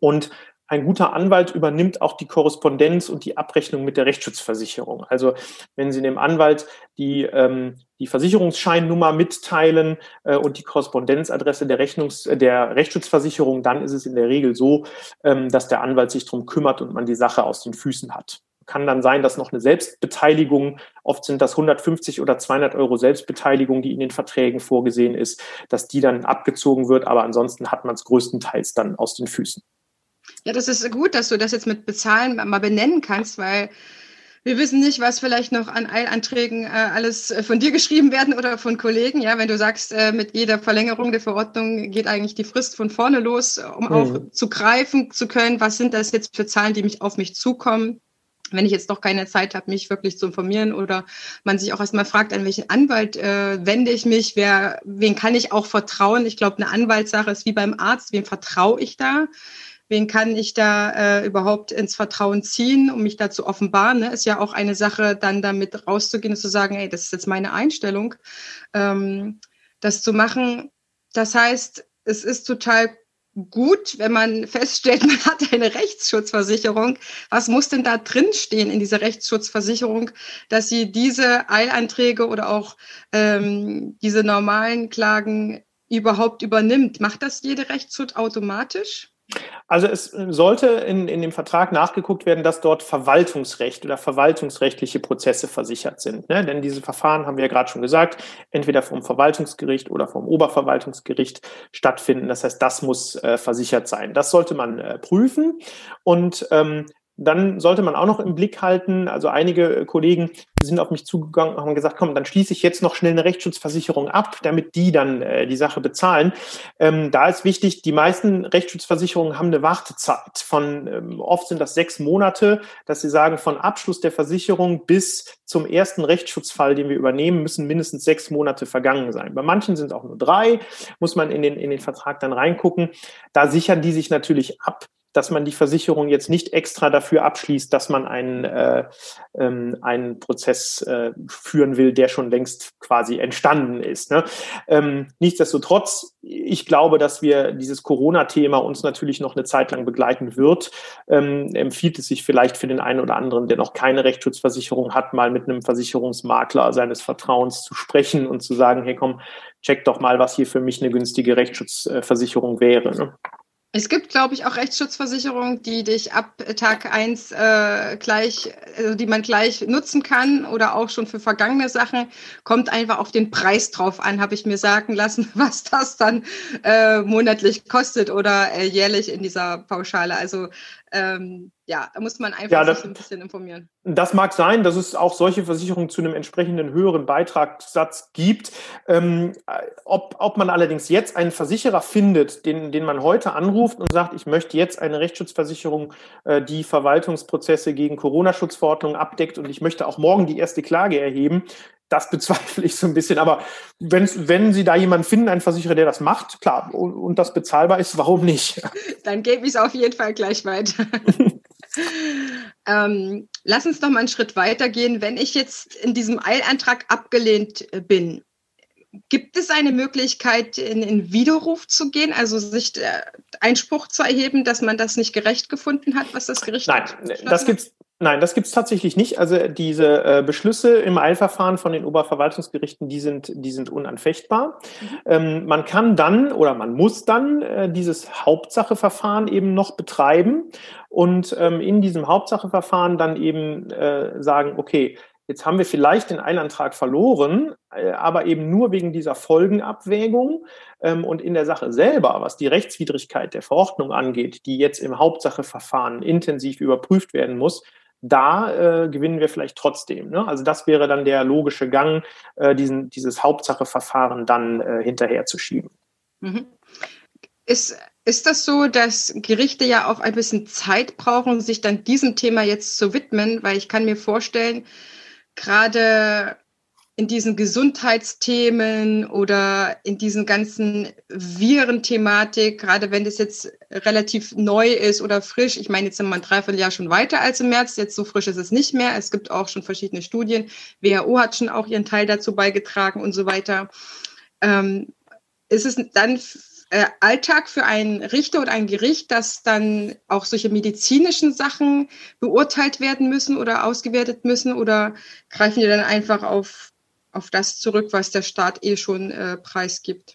Und ein guter Anwalt übernimmt auch die Korrespondenz und die Abrechnung mit der Rechtsschutzversicherung. Also wenn Sie dem Anwalt die, ähm, die Versicherungsscheinnummer mitteilen äh, und die Korrespondenzadresse der, Rechnungs-, der Rechtsschutzversicherung, dann ist es in der Regel so, ähm, dass der Anwalt sich darum kümmert und man die Sache aus den Füßen hat. Kann dann sein, dass noch eine Selbstbeteiligung, oft sind das 150 oder 200 Euro Selbstbeteiligung, die in den Verträgen vorgesehen ist, dass die dann abgezogen wird, aber ansonsten hat man es größtenteils dann aus den Füßen. Ja, das ist gut, dass du das jetzt mit Bezahlen mal benennen kannst, weil wir wissen nicht, was vielleicht noch an Eilanträgen äh, alles äh, von dir geschrieben werden oder von Kollegen. Ja, wenn du sagst, äh, mit jeder Verlängerung der Verordnung geht eigentlich die Frist von vorne los, um mhm. auch zu greifen zu können, was sind das jetzt für Zahlen, die mich auf mich zukommen. Wenn ich jetzt doch keine Zeit habe, mich wirklich zu informieren oder man sich auch erstmal fragt, an welchen Anwalt äh, wende ich mich, wer, wen kann ich auch vertrauen? Ich glaube, eine Anwaltssache ist wie beim Arzt, wem vertraue ich da? Wen kann ich da äh, überhaupt ins Vertrauen ziehen, um mich da zu offenbaren. Ne? Ist ja auch eine Sache, dann damit rauszugehen und zu sagen, ey, das ist jetzt meine Einstellung, ähm, das zu machen. Das heißt, es ist total gut, wenn man *laughs* feststellt, man hat eine Rechtsschutzversicherung. Was muss denn da drinstehen in dieser Rechtsschutzversicherung, dass sie diese Eilanträge oder auch ähm, diese normalen Klagen überhaupt übernimmt? Macht das jede Rechtsschutz automatisch? Also es sollte in, in dem Vertrag nachgeguckt werden, dass dort Verwaltungsrecht oder verwaltungsrechtliche Prozesse versichert sind. Ne? Denn diese Verfahren haben wir ja gerade schon gesagt, entweder vom Verwaltungsgericht oder vom Oberverwaltungsgericht stattfinden. Das heißt, das muss äh, versichert sein. Das sollte man äh, prüfen. Und ähm, dann sollte man auch noch im Blick halten, also einige äh, Kollegen sind auf mich zugegangen und haben gesagt, komm, dann schließe ich jetzt noch schnell eine Rechtsschutzversicherung ab, damit die dann äh, die Sache bezahlen. Ähm, da ist wichtig, die meisten Rechtsschutzversicherungen haben eine Wartezeit von, ähm, oft sind das sechs Monate, dass sie sagen, von Abschluss der Versicherung bis zum ersten Rechtsschutzfall, den wir übernehmen, müssen mindestens sechs Monate vergangen sein. Bei manchen sind es auch nur drei, muss man in den, in den Vertrag dann reingucken. Da sichern die sich natürlich ab, dass man die Versicherung jetzt nicht extra dafür abschließt, dass man einen, äh, ähm, einen Prozess äh, führen will, der schon längst quasi entstanden ist. Ne? Ähm, nichtsdestotrotz, ich glaube, dass wir dieses Corona-Thema uns natürlich noch eine Zeit lang begleiten wird. Ähm, empfiehlt es sich vielleicht für den einen oder anderen, der noch keine Rechtsschutzversicherung hat, mal mit einem Versicherungsmakler seines Vertrauens zu sprechen und zu sagen, hey komm, check doch mal, was hier für mich eine günstige Rechtsschutzversicherung wäre. Ne? Es gibt, glaube ich, auch Rechtsschutzversicherungen, die dich ab Tag eins äh, gleich, also die man gleich nutzen kann oder auch schon für vergangene Sachen. Kommt einfach auf den Preis drauf an, habe ich mir sagen lassen, *laughs* was das dann äh, monatlich kostet oder äh, jährlich in dieser Pauschale. Also ähm, ja, da muss man einfach ja, das, sich ein bisschen informieren. Das mag sein, dass es auch solche Versicherungen zu einem entsprechenden höheren Beitragssatz gibt. Ähm, ob, ob man allerdings jetzt einen Versicherer findet, den, den man heute anruft und sagt, ich möchte jetzt eine Rechtsschutzversicherung, äh, die Verwaltungsprozesse gegen Corona-Schutzverordnungen abdeckt und ich möchte auch morgen die erste Klage erheben, das bezweifle ich so ein bisschen. Aber wenn, wenn Sie da jemanden finden, einen Versicherer, der das macht, klar, und, und das bezahlbar ist, warum nicht? *laughs* Dann gebe ich es auf jeden Fall gleich weiter. *laughs* ähm, lass uns noch mal einen Schritt weiter gehen. Wenn ich jetzt in diesem Eilantrag abgelehnt äh, bin, gibt es eine Möglichkeit, in, in Widerruf zu gehen, also sich äh, Einspruch zu erheben, dass man das nicht gerecht gefunden hat, was das Gericht Nein, das gibt's, Nein, das gibt es tatsächlich nicht. Also diese äh, Beschlüsse im Eilverfahren von den Oberverwaltungsgerichten, die sind, die sind unanfechtbar. Mhm. Ähm, man kann dann oder man muss dann äh, dieses Hauptsacheverfahren eben noch betreiben und ähm, in diesem Hauptsacheverfahren dann eben äh, sagen, okay, Jetzt haben wir vielleicht den Eilantrag verloren, äh, aber eben nur wegen dieser Folgenabwägung. Ähm, und in der Sache selber, was die Rechtswidrigkeit der Verordnung angeht, die jetzt im Hauptsacheverfahren intensiv überprüft werden muss, da äh, gewinnen wir vielleicht trotzdem. Ne? Also das wäre dann der logische Gang, äh, diesen, dieses Hauptsacheverfahren dann äh, hinterherzuschieben. Mhm. Ist, ist das so, dass Gerichte ja auch ein bisschen Zeit brauchen, sich dann diesem Thema jetzt zu widmen? Weil ich kann mir vorstellen, gerade in diesen Gesundheitsthemen oder in diesen ganzen Virenthematik, gerade wenn das jetzt relativ neu ist oder frisch. Ich meine, jetzt sind wir ein Dreivierteljahr schon weiter als im März. Jetzt so frisch ist es nicht mehr. Es gibt auch schon verschiedene Studien. WHO hat schon auch ihren Teil dazu beigetragen und so weiter. Ähm, ist es dann äh, Alltag für einen Richter oder ein Gericht, dass dann auch solche medizinischen Sachen beurteilt werden müssen oder ausgewertet müssen oder greifen die dann einfach auf, auf das zurück, was der Staat eh schon äh, preisgibt?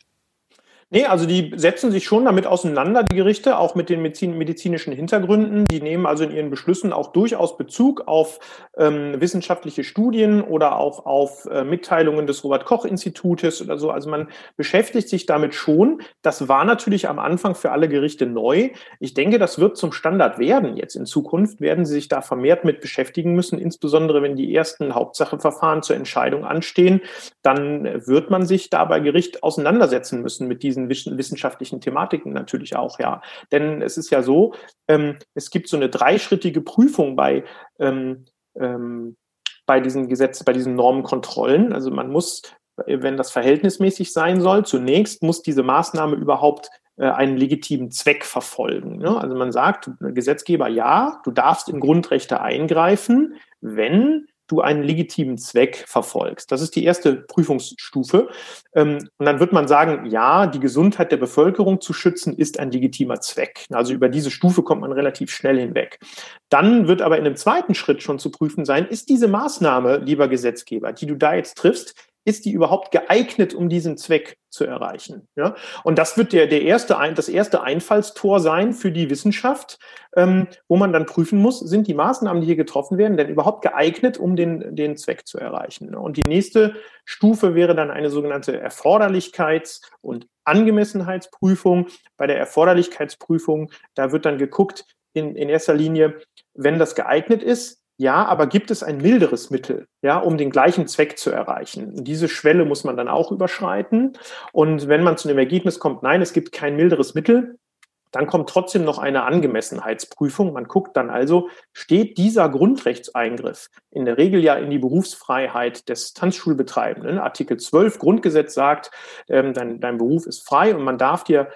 Nee, also die setzen sich schon damit auseinander, die Gerichte, auch mit den medizinischen Hintergründen. Die nehmen also in ihren Beschlüssen auch durchaus Bezug auf ähm, wissenschaftliche Studien oder auch auf äh, Mitteilungen des Robert-Koch-Institutes oder so. Also man beschäftigt sich damit schon. Das war natürlich am Anfang für alle Gerichte neu. Ich denke, das wird zum Standard werden. Jetzt in Zukunft werden sie sich da vermehrt mit beschäftigen müssen, insbesondere wenn die ersten Hauptsacheverfahren zur Entscheidung anstehen. Dann wird man sich da bei Gericht auseinandersetzen müssen mit diesen diesen wissenschaftlichen Thematiken natürlich auch, ja. Denn es ist ja so, ähm, es gibt so eine dreischrittige Prüfung bei, ähm, ähm, bei diesen Gesetzen, bei diesen Normenkontrollen. Also man muss, wenn das verhältnismäßig sein soll, zunächst muss diese Maßnahme überhaupt äh, einen legitimen Zweck verfolgen. Ne? Also man sagt, Gesetzgeber, ja, du darfst in Grundrechte eingreifen, wenn du einen legitimen Zweck verfolgst. Das ist die erste Prüfungsstufe. Ähm, und dann wird man sagen, ja, die Gesundheit der Bevölkerung zu schützen ist ein legitimer Zweck. Also über diese Stufe kommt man relativ schnell hinweg. Dann wird aber in einem zweiten Schritt schon zu prüfen sein, ist diese Maßnahme, lieber Gesetzgeber, die du da jetzt triffst, ist die überhaupt geeignet, um diesen Zweck zu erreichen? Ja? Und das wird der, der erste, das erste Einfallstor sein für die Wissenschaft, ähm, wo man dann prüfen muss, sind die Maßnahmen, die hier getroffen werden, denn überhaupt geeignet, um den, den Zweck zu erreichen? Und die nächste Stufe wäre dann eine sogenannte Erforderlichkeits- und Angemessenheitsprüfung. Bei der Erforderlichkeitsprüfung, da wird dann geguckt, in, in erster Linie, wenn das geeignet ist, ja, aber gibt es ein milderes Mittel, ja, um den gleichen Zweck zu erreichen? Diese Schwelle muss man dann auch überschreiten. Und wenn man zu dem Ergebnis kommt, nein, es gibt kein milderes Mittel, dann kommt trotzdem noch eine Angemessenheitsprüfung. Man guckt dann also, steht dieser Grundrechtseingriff in der Regel ja in die Berufsfreiheit des Tanzschulbetreibenden. Artikel 12 Grundgesetz sagt, ähm, dein, dein Beruf ist frei und man darf dir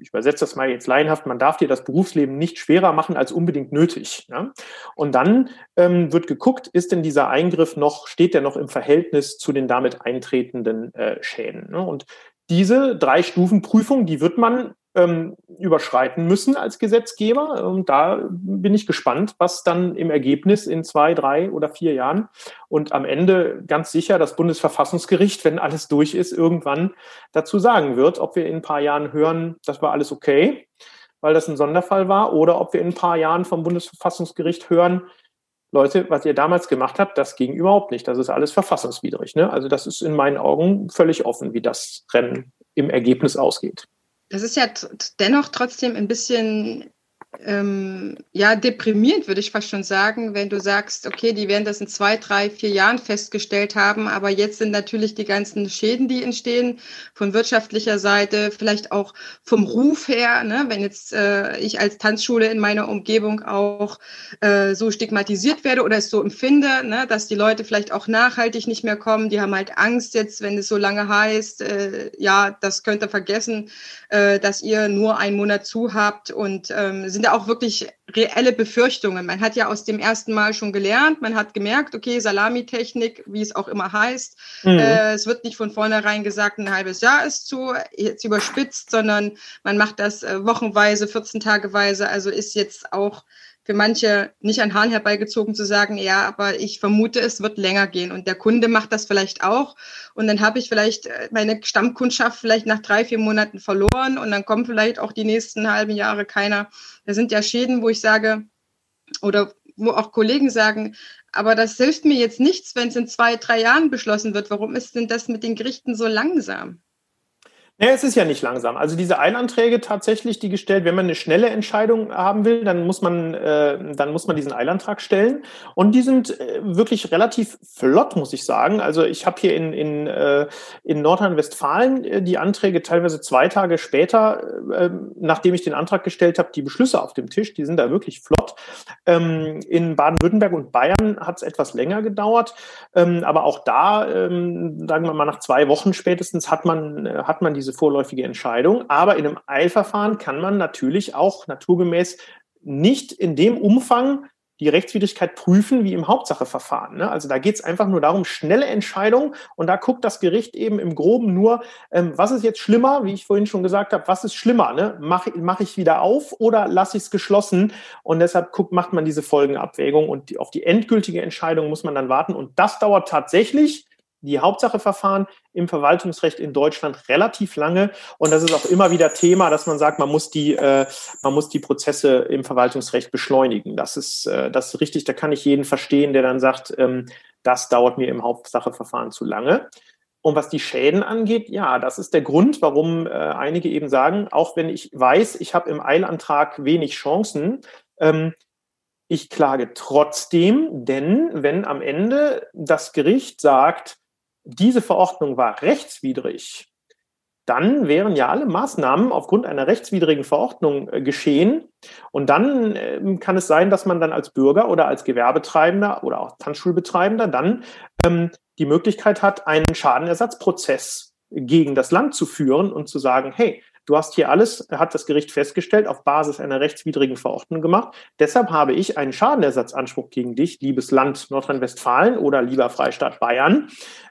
ich übersetze das mal jetzt laienhaft, man darf dir das Berufsleben nicht schwerer machen als unbedingt nötig. Ja? Und dann ähm, wird geguckt, ist denn dieser Eingriff noch, steht der noch im Verhältnis zu den damit eintretenden äh, Schäden? Ne? Und diese drei Stufen Prüfung, die wird man ähm, überschreiten müssen als Gesetzgeber. Und da bin ich gespannt, was dann im Ergebnis in zwei, drei oder vier Jahren und am Ende ganz sicher das Bundesverfassungsgericht, wenn alles durch ist, irgendwann dazu sagen wird, ob wir in ein paar Jahren hören, das war alles okay, weil das ein Sonderfall war, oder ob wir in ein paar Jahren vom Bundesverfassungsgericht hören, Leute, was ihr damals gemacht habt, das ging überhaupt nicht. Das ist alles verfassungswidrig. Ne? Also das ist in meinen Augen völlig offen, wie das Rennen im Ergebnis ausgeht. Das ist ja dennoch trotzdem ein bisschen ähm, ja, deprimierend, würde ich fast schon sagen, wenn du sagst, okay, die werden das in zwei, drei, vier Jahren festgestellt haben, aber jetzt sind natürlich die ganzen Schäden, die entstehen, von wirtschaftlicher Seite, vielleicht auch vom Ruf her, ne? wenn jetzt äh, ich als Tanzschule in meiner Umgebung auch äh, so stigmatisiert werde oder es so empfinde, ne? dass die Leute vielleicht auch nachhaltig nicht mehr kommen, die haben halt Angst jetzt, wenn es so lange heißt, äh, ja, das könnt ihr vergessen, äh, dass ihr nur einen Monat zu habt und ähm, sind ja auch wirklich reelle Befürchtungen. Man hat ja aus dem ersten Mal schon gelernt, man hat gemerkt, okay, Salamitechnik, wie es auch immer heißt, mhm. äh, es wird nicht von vornherein gesagt, ein halbes Jahr ist zu, jetzt überspitzt, sondern man macht das äh, wochenweise, 14 Tageweise, also ist jetzt auch für manche nicht an Haaren herbeigezogen zu sagen, ja, aber ich vermute, es wird länger gehen. Und der Kunde macht das vielleicht auch. Und dann habe ich vielleicht äh, meine Stammkundschaft vielleicht nach drei, vier Monaten verloren und dann kommen vielleicht auch die nächsten halben Jahre keiner. Das sind ja Schäden, wo ich sage, oder wo auch Kollegen sagen, aber das hilft mir jetzt nichts, wenn es in zwei, drei Jahren beschlossen wird. Warum ist denn das mit den Gerichten so langsam? Ja, es ist ja nicht langsam. Also diese Eilanträge tatsächlich, die gestellt, wenn man eine schnelle Entscheidung haben will, dann muss man, äh, dann muss man diesen Eilantrag stellen. Und die sind äh, wirklich relativ flott, muss ich sagen. Also ich habe hier in, in, äh, in Nordrhein-Westfalen äh, die Anträge teilweise zwei Tage später, äh, nachdem ich den Antrag gestellt habe, die Beschlüsse auf dem Tisch. Die sind da wirklich flott. Ähm, in Baden-Württemberg und Bayern hat es etwas länger gedauert. Ähm, aber auch da, ähm, sagen wir mal, nach zwei Wochen spätestens hat man, äh, hat man diese diese vorläufige Entscheidung. Aber in einem Eilverfahren kann man natürlich auch naturgemäß nicht in dem Umfang die Rechtswidrigkeit prüfen wie im Hauptsacheverfahren. Ne? Also da geht es einfach nur darum, schnelle Entscheidungen und da guckt das Gericht eben im Groben nur, ähm, was ist jetzt schlimmer, wie ich vorhin schon gesagt habe, was ist schlimmer? Ne? Mache mach ich wieder auf oder lasse ich es geschlossen? Und deshalb guckt, macht man diese Folgenabwägung und die, auf die endgültige Entscheidung muss man dann warten und das dauert tatsächlich die Hauptsacheverfahren im Verwaltungsrecht in Deutschland relativ lange. Und das ist auch immer wieder Thema, dass man sagt, man muss die, äh, man muss die Prozesse im Verwaltungsrecht beschleunigen. Das ist, äh, das ist richtig. Da kann ich jeden verstehen, der dann sagt, ähm, das dauert mir im Hauptsacheverfahren zu lange. Und was die Schäden angeht, ja, das ist der Grund, warum äh, einige eben sagen, auch wenn ich weiß, ich habe im Eilantrag wenig Chancen, ähm, ich klage trotzdem, denn wenn am Ende das Gericht sagt, diese Verordnung war rechtswidrig, dann wären ja alle Maßnahmen aufgrund einer rechtswidrigen Verordnung äh, geschehen. Und dann äh, kann es sein, dass man dann als Bürger oder als Gewerbetreibender oder auch Tanzschulbetreibender dann ähm, die Möglichkeit hat, einen Schadenersatzprozess gegen das Land zu führen und zu sagen, hey, du hast hier alles, hat das Gericht festgestellt, auf Basis einer rechtswidrigen Verordnung gemacht. Deshalb habe ich einen Schadenersatzanspruch gegen dich, liebes Land Nordrhein-Westfalen oder lieber Freistaat Bayern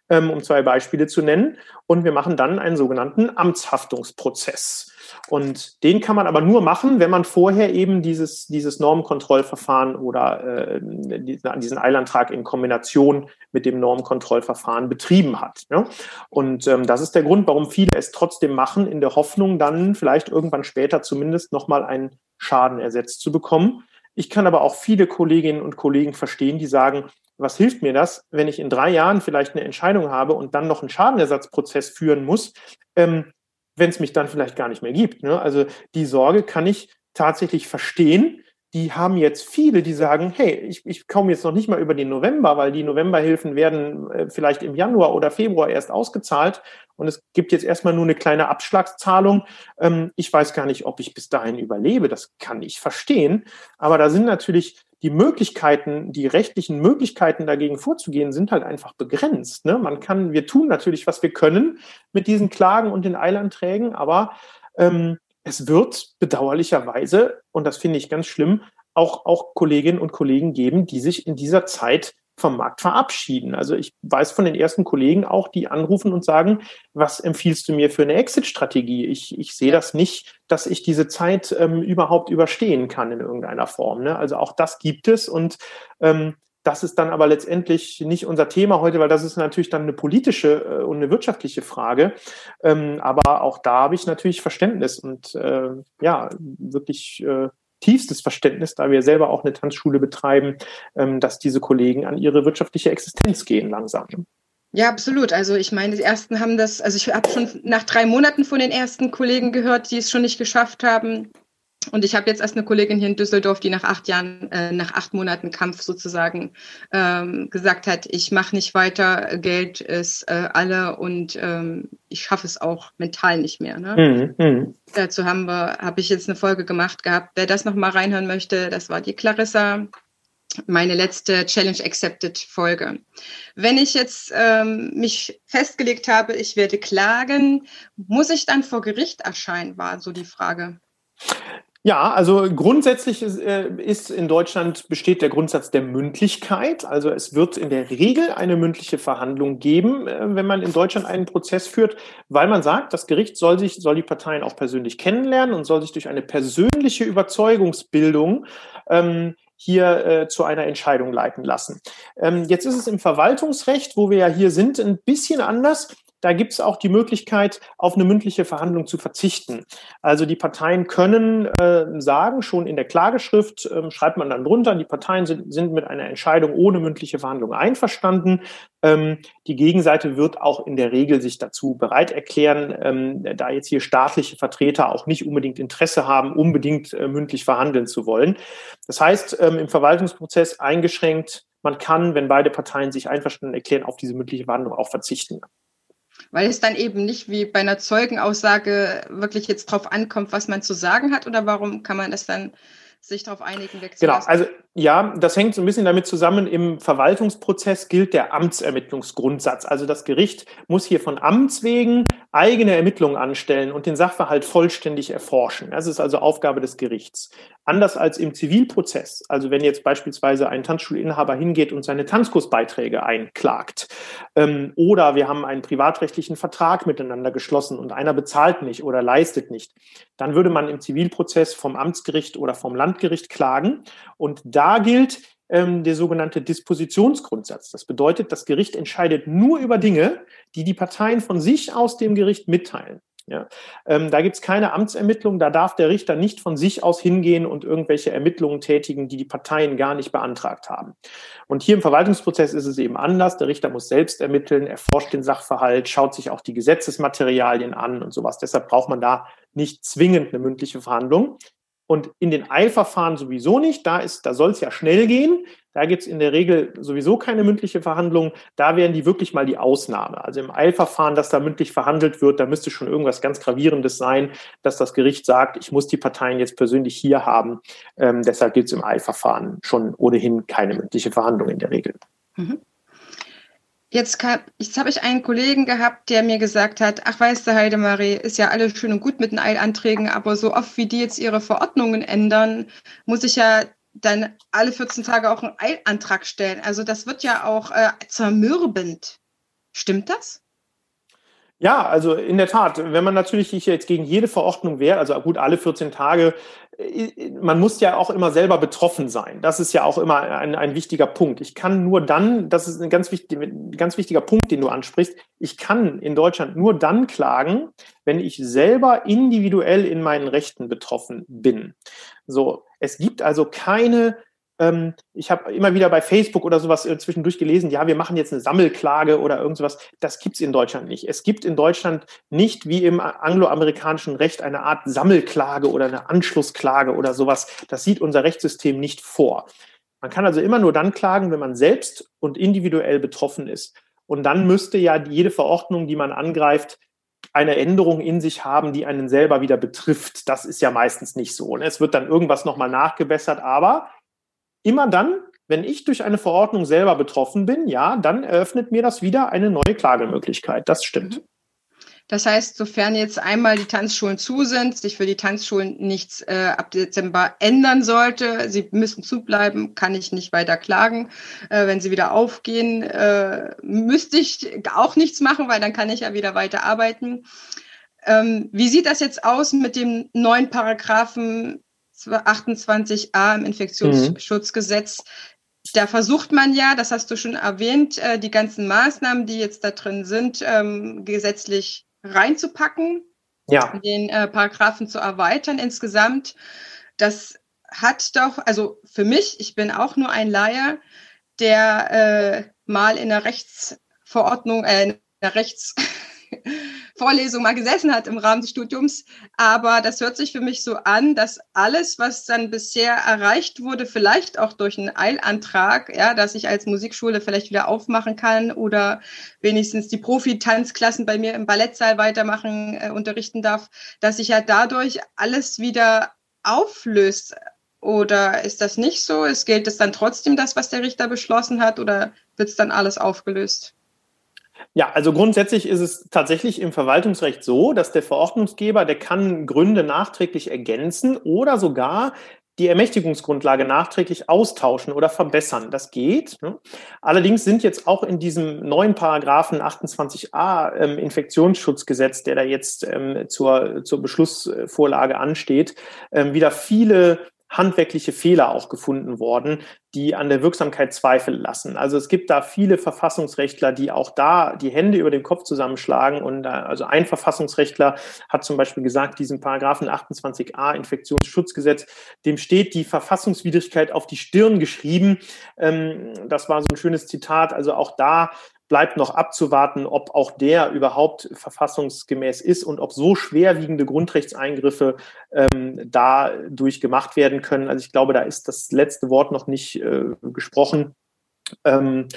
ähm, um zwei Beispiele zu nennen. Und wir machen dann einen sogenannten Amtshaftungsprozess. Und den kann man aber nur machen, wenn man vorher eben dieses, dieses Normenkontrollverfahren oder äh, diesen Eilantrag in Kombination mit dem Normenkontrollverfahren betrieben hat. Ja? Und ähm, das ist der Grund, warum viele es trotzdem machen, in der Hoffnung, dann vielleicht irgendwann später zumindest nochmal einen Schaden ersetzt zu bekommen. Ich kann aber auch viele Kolleginnen und Kollegen verstehen, die sagen, was hilft mir das, wenn ich in drei Jahren vielleicht eine Entscheidung habe und dann noch einen Schadenersatzprozess führen muss, ähm, wenn es mich dann vielleicht gar nicht mehr gibt. Ne? Also die Sorge kann ich tatsächlich verstehen. Die haben jetzt viele, die sagen, hey, ich, ich komme jetzt noch nicht mal über den November, weil die Novemberhilfen werden äh, vielleicht im Januar oder Februar erst ausgezahlt und es gibt jetzt erstmal nur eine kleine Abschlagszahlung. Ähm, ich weiß gar nicht, ob ich bis dahin überlebe. Das kann ich verstehen. Aber da sind natürlich die Möglichkeiten, die rechtlichen Möglichkeiten dagegen vorzugehen, sind halt einfach begrenzt. Ne? Man kann, wir tun natürlich, was wir können mit diesen Klagen und den Eilanträgen, aber ähm, es wird bedauerlicherweise, und das finde ich ganz schlimm, auch, auch Kolleginnen und Kollegen geben, die sich in dieser Zeit vom Markt verabschieden. Also ich weiß von den ersten Kollegen auch, die anrufen und sagen, was empfiehlst du mir für eine Exit-Strategie? Ich, ich sehe das nicht, dass ich diese Zeit ähm, überhaupt überstehen kann in irgendeiner Form. Ne? Also auch das gibt es und ähm, das ist dann aber letztendlich nicht unser Thema heute, weil das ist natürlich dann eine politische äh, und eine wirtschaftliche Frage. Ähm, aber auch da habe ich natürlich Verständnis und äh, ja, wirklich äh, tiefstes Verständnis, da wir selber auch eine Tanzschule betreiben, ähm, dass diese Kollegen an ihre wirtschaftliche Existenz gehen langsam. Ja, absolut. Also ich meine, die ersten haben das, also ich habe schon nach drei Monaten von den ersten Kollegen gehört, die es schon nicht geschafft haben, und ich habe jetzt erst eine Kollegin hier in Düsseldorf, die nach acht Jahren, äh, nach acht Monaten Kampf sozusagen ähm, gesagt hat, ich mache nicht weiter, Geld ist äh, alle und ähm, ich schaffe es auch mental nicht mehr. Ne? Mhm, mh. Dazu haben wir, habe ich jetzt eine Folge gemacht gehabt. Wer das nochmal reinhören möchte, das war die Clarissa, meine letzte Challenge Accepted Folge. Wenn ich jetzt ähm, mich festgelegt habe, ich werde klagen, muss ich dann vor Gericht erscheinen, war so die Frage. Ja, also grundsätzlich ist, äh, ist, in Deutschland besteht der Grundsatz der Mündlichkeit. Also es wird in der Regel eine mündliche Verhandlung geben, äh, wenn man in Deutschland einen Prozess führt, weil man sagt, das Gericht soll sich, soll die Parteien auch persönlich kennenlernen und soll sich durch eine persönliche Überzeugungsbildung ähm, hier äh, zu einer Entscheidung leiten lassen. Ähm, jetzt ist es im Verwaltungsrecht, wo wir ja hier sind, ein bisschen anders. Da gibt es auch die Möglichkeit, auf eine mündliche Verhandlung zu verzichten. Also die Parteien können äh, sagen, schon in der Klageschrift äh, schreibt man dann drunter, die Parteien sind, sind mit einer Entscheidung ohne mündliche Verhandlung einverstanden. Ähm, die Gegenseite wird auch in der Regel sich dazu bereit erklären, ähm, da jetzt hier staatliche Vertreter auch nicht unbedingt Interesse haben, unbedingt äh, mündlich verhandeln zu wollen. Das heißt, ähm, im Verwaltungsprozess eingeschränkt, man kann, wenn beide Parteien sich einverstanden erklären, auf diese mündliche Verhandlung auch verzichten weil es dann eben nicht wie bei einer Zeugenaussage wirklich jetzt drauf ankommt, was man zu sagen hat oder warum kann man das dann sich darauf einigen, wegzulassen? Genau, also ja, das hängt so ein bisschen damit zusammen. Im Verwaltungsprozess gilt der Amtsermittlungsgrundsatz. Also das Gericht muss hier von Amts wegen eigene Ermittlungen anstellen und den Sachverhalt vollständig erforschen. Das ist also Aufgabe des Gerichts. Anders als im Zivilprozess, also wenn jetzt beispielsweise ein Tanzschulinhaber hingeht und seine Tanzkursbeiträge einklagt, ähm, oder wir haben einen privatrechtlichen Vertrag miteinander geschlossen und einer bezahlt nicht oder leistet nicht, dann würde man im Zivilprozess vom Amtsgericht oder vom Landgericht klagen. Und da gilt, ähm, der sogenannte Dispositionsgrundsatz. Das bedeutet, das Gericht entscheidet nur über Dinge, die die Parteien von sich aus dem Gericht mitteilen. Ja, ähm, da gibt es keine Amtsermittlung, da darf der Richter nicht von sich aus hingehen und irgendwelche Ermittlungen tätigen, die die Parteien gar nicht beantragt haben. Und hier im Verwaltungsprozess ist es eben anders. Der Richter muss selbst ermitteln, erforscht den Sachverhalt, schaut sich auch die Gesetzesmaterialien an und sowas. Deshalb braucht man da nicht zwingend eine mündliche Verhandlung. Und in den Eilverfahren sowieso nicht. Da, ist, da soll es ja schnell gehen. Da gibt es in der Regel sowieso keine mündliche Verhandlung. Da wären die wirklich mal die Ausnahme. Also im Eilverfahren, dass da mündlich verhandelt wird, da müsste schon irgendwas ganz Gravierendes sein, dass das Gericht sagt, ich muss die Parteien jetzt persönlich hier haben. Ähm, deshalb gibt es im Eilverfahren schon ohnehin keine mündliche Verhandlung in der Regel. Mhm. Jetzt, jetzt habe ich einen Kollegen gehabt, der mir gesagt hat, ach weißt du, Heidemarie, ist ja alles schön und gut mit den Eilanträgen, aber so oft wie die jetzt ihre Verordnungen ändern, muss ich ja dann alle 14 Tage auch einen Eilantrag stellen. Also das wird ja auch äh, zermürbend. Stimmt das? Ja, also in der Tat, wenn man natürlich jetzt gegen jede Verordnung wäre, also gut, alle 14 Tage, äh, man muss ja auch immer selber betroffen sein. Das ist ja auch immer ein, ein wichtiger Punkt. Ich kann nur dann, das ist ein ganz, wichtig, ganz wichtiger Punkt, den du ansprichst, ich kann in Deutschland nur dann klagen, wenn ich selber individuell in meinen Rechten betroffen bin. So, es gibt also keine ähm, ich habe immer wieder bei Facebook oder sowas äh, zwischendurch gelesen, ja, wir machen jetzt eine Sammelklage oder irgend sowas. Das gibt's in Deutschland nicht. Es gibt in Deutschland nicht wie im angloamerikanischen Recht eine Art Sammelklage oder eine Anschlussklage oder sowas. Das sieht unser Rechtssystem nicht vor. Man kann also immer nur dann klagen, wenn man selbst und individuell betroffen ist. Und dann müsste ja jede Verordnung, die man angreift, eine Änderung in sich haben, die einen selber wieder betrifft. Das ist ja meistens nicht so. Ne? Es wird dann irgendwas nochmal nachgebessert, aber immer dann, wenn ich durch eine Verordnung selber betroffen bin, ja, dann eröffnet mir das wieder eine neue Klagemöglichkeit. Das stimmt. Mhm. Das heißt, sofern jetzt einmal die Tanzschulen zu sind, sich für die Tanzschulen nichts äh, ab Dezember ändern sollte, sie müssen zubleiben, kann ich nicht weiter klagen. Äh, wenn sie wieder aufgehen, äh, müsste ich auch nichts machen, weil dann kann ich ja wieder weiter arbeiten. Ähm, wie sieht das jetzt aus mit dem neuen Paragraphen 28a im Infektionsschutzgesetz. Da versucht man ja, das hast du schon erwähnt, äh, die ganzen Maßnahmen, die jetzt da drin sind, ähm, gesetzlich reinzupacken, ja. den äh, Paragraphen zu erweitern insgesamt. Das hat doch, also für mich, ich bin auch nur ein Laie, der äh, mal in der Rechtsverordnung, äh, in der Rechts *laughs* Vorlesung mal gesessen hat im Rahmen des Studiums. Aber das hört sich für mich so an, dass alles, was dann bisher erreicht wurde, vielleicht auch durch einen Eilantrag, ja, dass ich als Musikschule vielleicht wieder aufmachen kann oder wenigstens die Profi-Tanzklassen bei mir im Ballettsaal weitermachen, äh, unterrichten darf, dass sich ja dadurch alles wieder auflöst. Oder ist das nicht so? Es gilt es dann trotzdem das, was der Richter beschlossen hat, oder wird es dann alles aufgelöst? Ja, also grundsätzlich ist es tatsächlich im Verwaltungsrecht so, dass der Verordnungsgeber, der kann Gründe nachträglich ergänzen oder sogar die Ermächtigungsgrundlage nachträglich austauschen oder verbessern. Das geht. Ne? Allerdings sind jetzt auch in diesem neuen Paragraphen 28a ähm, Infektionsschutzgesetz, der da jetzt ähm, zur, zur Beschlussvorlage ansteht, ähm, wieder viele handwerkliche Fehler auch gefunden worden, die an der Wirksamkeit Zweifel lassen. Also es gibt da viele Verfassungsrechtler, die auch da die Hände über den Kopf zusammenschlagen. Und also ein Verfassungsrechtler hat zum Beispiel gesagt, diesem Paragraphen 28a Infektionsschutzgesetz, dem steht die Verfassungswidrigkeit auf die Stirn geschrieben. Ähm, das war so ein schönes Zitat. Also auch da bleibt noch abzuwarten, ob auch der überhaupt verfassungsgemäß ist und ob so schwerwiegende Grundrechtseingriffe ähm, dadurch gemacht werden können. Also ich glaube, da ist das letzte Wort noch nicht äh, gesprochen. Ähm,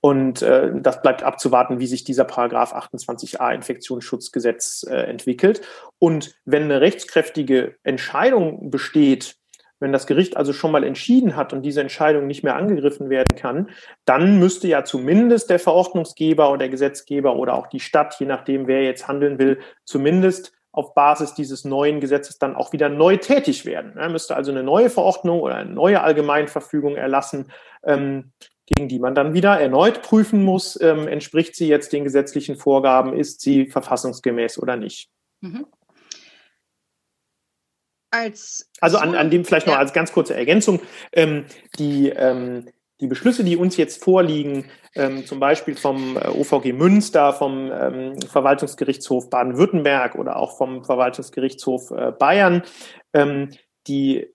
und äh, das bleibt abzuwarten, wie sich dieser Paragraph 28a Infektionsschutzgesetz äh, entwickelt. Und wenn eine rechtskräftige Entscheidung besteht, wenn das Gericht also schon mal entschieden hat und diese Entscheidung nicht mehr angegriffen werden kann, dann müsste ja zumindest der Verordnungsgeber oder der Gesetzgeber oder auch die Stadt, je nachdem, wer jetzt handeln will, zumindest auf Basis dieses neuen Gesetzes dann auch wieder neu tätig werden. Er müsste also eine neue Verordnung oder eine neue Allgemeinverfügung erlassen, ähm, gegen die man dann wieder erneut prüfen muss, ähm, entspricht sie jetzt den gesetzlichen Vorgaben, ist sie verfassungsgemäß oder nicht. Mhm als. Also an, an dem vielleicht noch ja. als ganz kurze Ergänzung. Ähm, die, ähm, die Beschlüsse, die uns jetzt vorliegen, ähm, zum Beispiel vom äh, OVG Münster, vom ähm, Verwaltungsgerichtshof Baden-Württemberg oder auch vom Verwaltungsgerichtshof äh, Bayern, ähm, die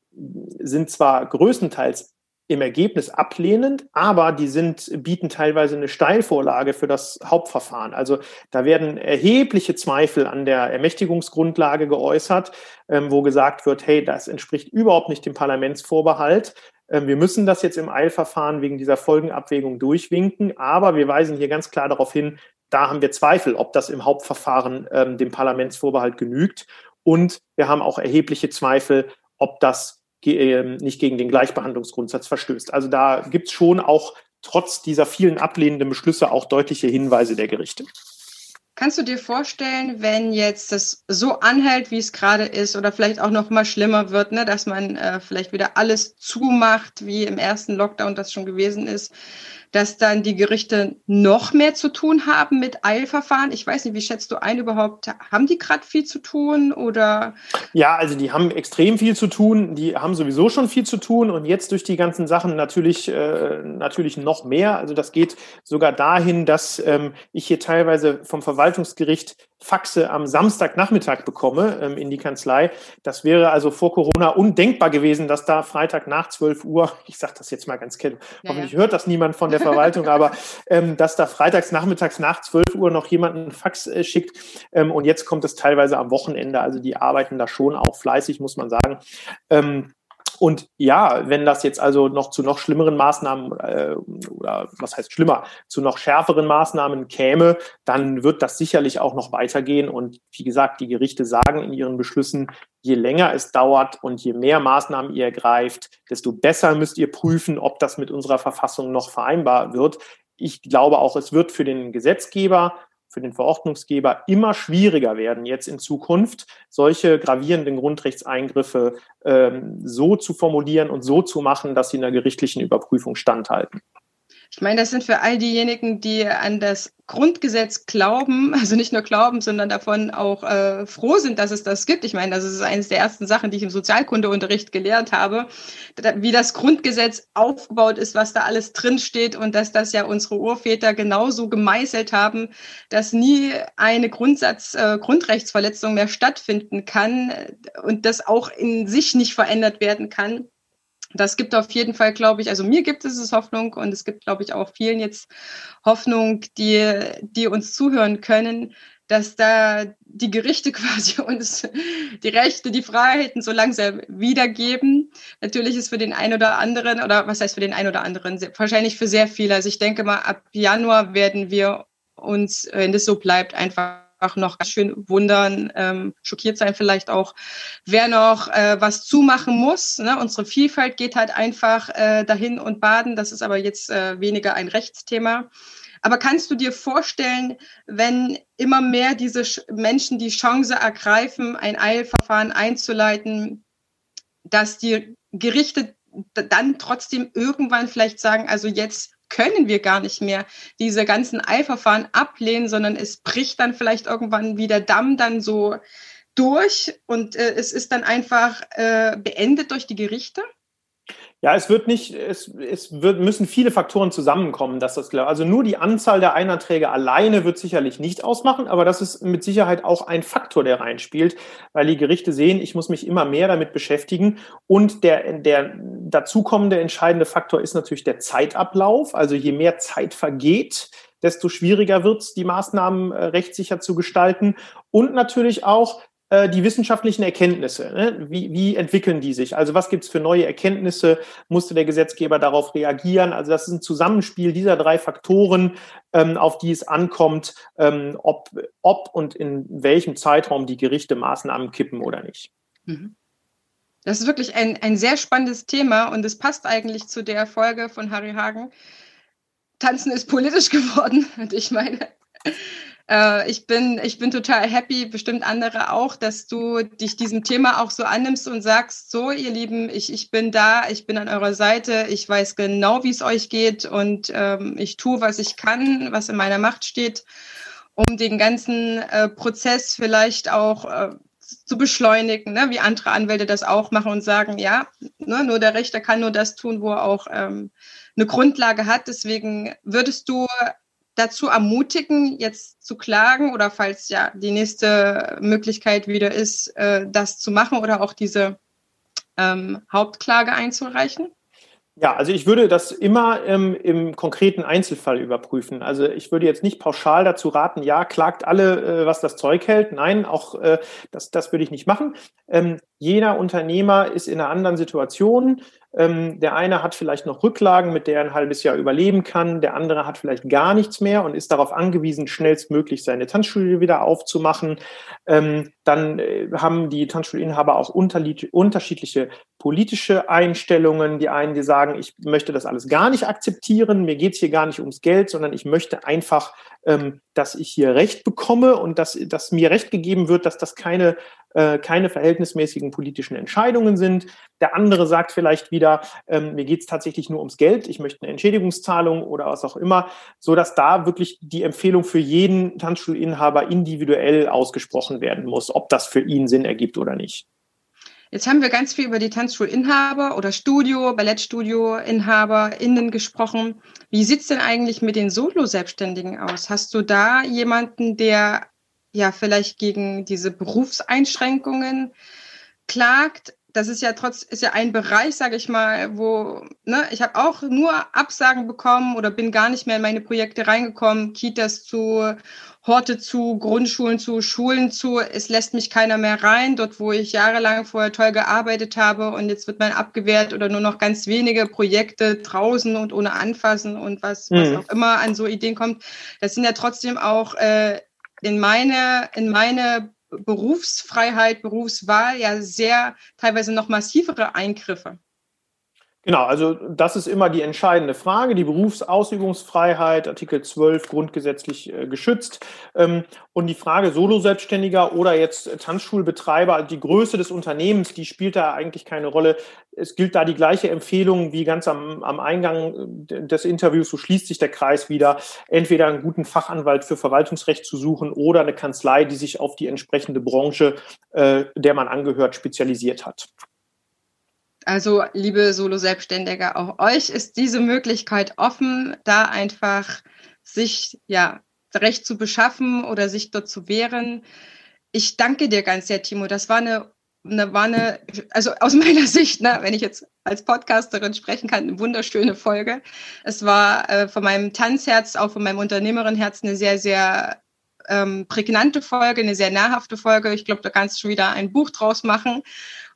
sind zwar größtenteils im Ergebnis ablehnend, aber die sind, bieten teilweise eine Steilvorlage für das Hauptverfahren. Also da werden erhebliche Zweifel an der Ermächtigungsgrundlage geäußert, ähm, wo gesagt wird, hey, das entspricht überhaupt nicht dem Parlamentsvorbehalt. Ähm, wir müssen das jetzt im Eilverfahren wegen dieser Folgenabwägung durchwinken, aber wir weisen hier ganz klar darauf hin, da haben wir Zweifel, ob das im Hauptverfahren ähm, dem Parlamentsvorbehalt genügt. Und wir haben auch erhebliche Zweifel, ob das nicht gegen den Gleichbehandlungsgrundsatz verstößt. Also da gibt es schon auch trotz dieser vielen ablehnenden Beschlüsse auch deutliche Hinweise der Gerichte. Kannst du dir vorstellen, wenn jetzt das so anhält, wie es gerade ist, oder vielleicht auch noch mal schlimmer wird, ne, dass man äh, vielleicht wieder alles zumacht, wie im ersten Lockdown das schon gewesen ist, dass dann die Gerichte noch mehr zu tun haben mit Eilverfahren. Ich weiß nicht, wie schätzt du ein überhaupt? Haben die gerade viel zu tun oder? Ja, also die haben extrem viel zu tun. Die haben sowieso schon viel zu tun und jetzt durch die ganzen Sachen natürlich, äh, natürlich noch mehr. Also das geht sogar dahin, dass ähm, ich hier teilweise vom Verwaltungsgericht Faxe am Samstagnachmittag bekomme ähm, in die Kanzlei. Das wäre also vor Corona undenkbar gewesen, dass da Freitag nach 12 Uhr, *laughs* ich sage das jetzt mal ganz kennt, ja, hoffentlich hört das niemand von der Verwaltung, aber ähm, dass da freitags nachmittags nach 12 Uhr noch jemand einen Fax äh, schickt ähm, und jetzt kommt es teilweise am Wochenende. Also die arbeiten da schon auch fleißig, muss man sagen. Und ja, wenn das jetzt also noch zu noch schlimmeren Maßnahmen äh, oder was heißt schlimmer, zu noch schärferen Maßnahmen käme, dann wird das sicherlich auch noch weitergehen. Und wie gesagt, die Gerichte sagen in ihren Beschlüssen, je länger es dauert und je mehr Maßnahmen ihr ergreift, desto besser müsst ihr prüfen, ob das mit unserer Verfassung noch vereinbar wird. Ich glaube auch, es wird für den Gesetzgeber für den Verordnungsgeber immer schwieriger werden, jetzt in Zukunft solche gravierenden Grundrechtseingriffe ähm, so zu formulieren und so zu machen, dass sie in der gerichtlichen Überprüfung standhalten. Ich meine, das sind für all diejenigen, die an das Grundgesetz glauben, *laughs* also nicht nur glauben, sondern davon auch äh, froh sind, dass es das gibt. Ich meine, das ist eines der ersten Sachen, die ich im Sozialkundeunterricht gelernt habe, wie das Grundgesetz aufgebaut ist, was da alles drinsteht und dass das ja unsere Urväter genauso gemeißelt haben, dass nie eine Grundsatz, äh, Grundrechtsverletzung mehr stattfinden kann und das auch in sich nicht verändert werden kann das gibt auf jeden Fall, glaube ich, also mir gibt es Hoffnung und es gibt, glaube ich, auch vielen jetzt Hoffnung, die, die uns zuhören können, dass da die Gerichte *laughs* quasi uns die Rechte, die Freiheiten so langsam wiedergeben. Natürlich ist für den einen oder anderen, oder was heißt für den einen oder anderen, wahrscheinlich für sehr viele. Also ich denke mal, ab Januar werden wir uns, wenn das so bleibt, einfach einfach noch ganz schön wundern, ähm, schockiert sein vielleicht auch, wer noch äh, was zumachen muss. Ne? Unsere Vielfalt geht halt einfach äh, dahin und baden. Das ist aber jetzt äh, weniger ein Rechtsthema. Aber kannst du dir vorstellen, wenn immer mehr diese Menschen die Chance ergreifen, ein Eilverfahren einzuleiten, dass die Gerichte dann trotzdem irgendwann vielleicht sagen, also jetzt können wir gar nicht mehr diese ganzen Eilverfahren ablehnen, sondern es bricht dann vielleicht irgendwann wie der Damm dann so durch und äh, es ist dann einfach äh, beendet durch die Gerichte? Ja, es wird nicht, es, es wird, müssen viele Faktoren zusammenkommen, dass das klar. Also nur die Anzahl der Einträge alleine wird sicherlich nicht ausmachen, aber das ist mit Sicherheit auch ein Faktor, der reinspielt, weil die Gerichte sehen, ich muss mich immer mehr damit beschäftigen. Und der, der dazukommende entscheidende Faktor ist natürlich der Zeitablauf. Also je mehr Zeit vergeht, desto schwieriger wird es, die Maßnahmen äh, rechtssicher zu gestalten. Und natürlich auch, äh, die wissenschaftlichen Erkenntnisse. Ne? Wie, wie entwickeln die sich? Also was gibt es für neue Erkenntnisse? Musste der Gesetzgeber darauf reagieren? Also das ist ein Zusammenspiel dieser drei Faktoren, ähm, auf die es ankommt, ähm, ob, ob und in welchem Zeitraum die Gerichte Maßnahmen kippen oder nicht. Mhm. Das ist wirklich ein, ein sehr spannendes Thema und es passt eigentlich zu der Folge von Harry Hagen. Tanzen ist politisch *laughs* geworden. Und ich meine, äh, ich, bin, ich bin total happy, bestimmt andere auch, dass du dich diesem Thema auch so annimmst und sagst, so ihr Lieben, ich, ich bin da, ich bin an eurer Seite, ich weiß genau, wie es euch geht und ähm, ich tue, was ich kann, was in meiner Macht steht, um den ganzen äh, Prozess vielleicht auch äh, zu beschleunigen, ne? wie andere Anwälte das auch machen und sagen, ja, ne, nur der Richter kann nur das tun, wo er auch ähm, eine Grundlage hat. Deswegen würdest du dazu ermutigen, jetzt zu klagen oder falls ja die nächste Möglichkeit wieder ist, äh, das zu machen oder auch diese ähm, Hauptklage einzureichen? Ja, also ich würde das immer ähm, im konkreten Einzelfall überprüfen. Also ich würde jetzt nicht pauschal dazu raten, ja, klagt alle, äh, was das Zeug hält. Nein, auch äh, das, das würde ich nicht machen. Ähm, jeder Unternehmer ist in einer anderen Situation. Ähm, der eine hat vielleicht noch Rücklagen, mit der er ein halbes Jahr überleben kann. Der andere hat vielleicht gar nichts mehr und ist darauf angewiesen, schnellstmöglich seine Tanzschule wieder aufzumachen. Ähm, dann äh, haben die Tanzschulinhaber auch unterschiedliche politische Einstellungen. Die einen, die sagen, ich möchte das alles gar nicht akzeptieren, mir geht es hier gar nicht ums Geld, sondern ich möchte einfach, ähm, dass ich hier Recht bekomme und dass, dass mir Recht gegeben wird, dass das keine äh, keine verhältnismäßigen politischen Entscheidungen sind. Der andere sagt vielleicht wieder, ähm, mir geht es tatsächlich nur ums Geld, ich möchte eine Entschädigungszahlung oder was auch immer, so dass da wirklich die Empfehlung für jeden Tanzschulinhaber individuell ausgesprochen werden muss, ob das für ihn Sinn ergibt oder nicht. Jetzt haben wir ganz viel über die Tanzschulinhaber oder Studio, Ballettstudio-InhaberInnen gesprochen. Wie sieht es denn eigentlich mit den Solo-Selbstständigen aus? Hast du da jemanden, der ja vielleicht gegen diese Berufseinschränkungen klagt. Das ist ja trotz ist ja ein Bereich, sage ich mal, wo ne, ich habe auch nur Absagen bekommen oder bin gar nicht mehr in meine Projekte reingekommen, Kitas zu, Horte zu, Grundschulen zu, Schulen zu. Es lässt mich keiner mehr rein, dort wo ich jahrelang vorher toll gearbeitet habe und jetzt wird man abgewehrt oder nur noch ganz wenige Projekte draußen und ohne Anfassen und was, mhm. was auch immer an so Ideen kommt. Das sind ja trotzdem auch äh, in meine, in meine Berufsfreiheit, Berufswahl ja sehr teilweise noch massivere Eingriffe. Genau, also das ist immer die entscheidende Frage. Die Berufsausübungsfreiheit, Artikel 12 grundgesetzlich äh, geschützt. Ähm, und die Frage Solo-Selbstständiger oder jetzt Tanzschulbetreiber, also die Größe des Unternehmens, die spielt da eigentlich keine Rolle. Es gilt da die gleiche Empfehlung wie ganz am, am Eingang äh, des Interviews. So schließt sich der Kreis wieder. Entweder einen guten Fachanwalt für Verwaltungsrecht zu suchen oder eine Kanzlei, die sich auf die entsprechende Branche, äh, der man angehört, spezialisiert hat. Also, liebe Solo-Selbstständige, auch euch ist diese Möglichkeit offen, da einfach sich ja Recht zu beschaffen oder sich dort zu wehren. Ich danke dir ganz sehr, Timo. Das war eine, eine, war eine also aus *laughs* meiner Sicht, ne, wenn ich jetzt als Podcasterin sprechen kann, eine wunderschöne Folge. Es war äh, von meinem Tanzherz, auch von meinem Unternehmerinnenherz eine sehr, sehr ähm, prägnante Folge, eine sehr nahrhafte Folge. Ich glaube, da kannst du schon wieder ein Buch draus machen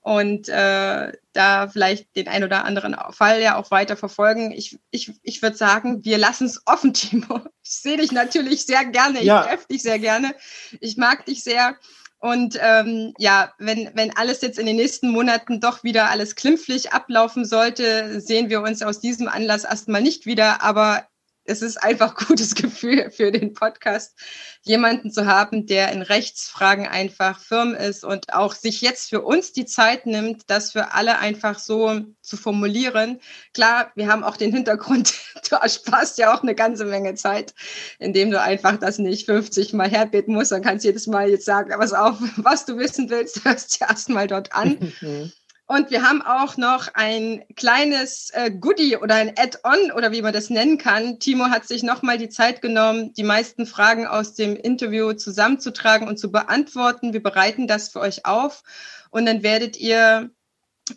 und äh, da vielleicht den ein oder anderen Fall ja auch weiter verfolgen. Ich, ich, ich würde sagen, wir lassen es offen, *laughs* Timo. Ich sehe dich natürlich sehr gerne, ich ja. treffe dich sehr gerne, ich mag dich sehr. Und ähm, ja, wenn, wenn alles jetzt in den nächsten Monaten doch wieder alles klimpflich ablaufen sollte, sehen wir uns aus diesem Anlass erstmal nicht wieder. Aber es ist einfach gutes Gefühl für den Podcast, jemanden zu haben, der in Rechtsfragen einfach firm ist und auch sich jetzt für uns die Zeit nimmt, das für alle einfach so zu formulieren. Klar, wir haben auch den Hintergrund, *laughs* du ersparst ja auch eine ganze Menge Zeit, indem du einfach das nicht 50 Mal herbeten musst, dann kannst du jedes Mal jetzt sagen, was auf, *laughs* was du wissen willst, *laughs* hörst du erstmal dort an. Und wir haben auch noch ein kleines äh, Goodie oder ein Add-on oder wie man das nennen kann. Timo hat sich nochmal die Zeit genommen, die meisten Fragen aus dem Interview zusammenzutragen und zu beantworten. Wir bereiten das für euch auf und dann werdet ihr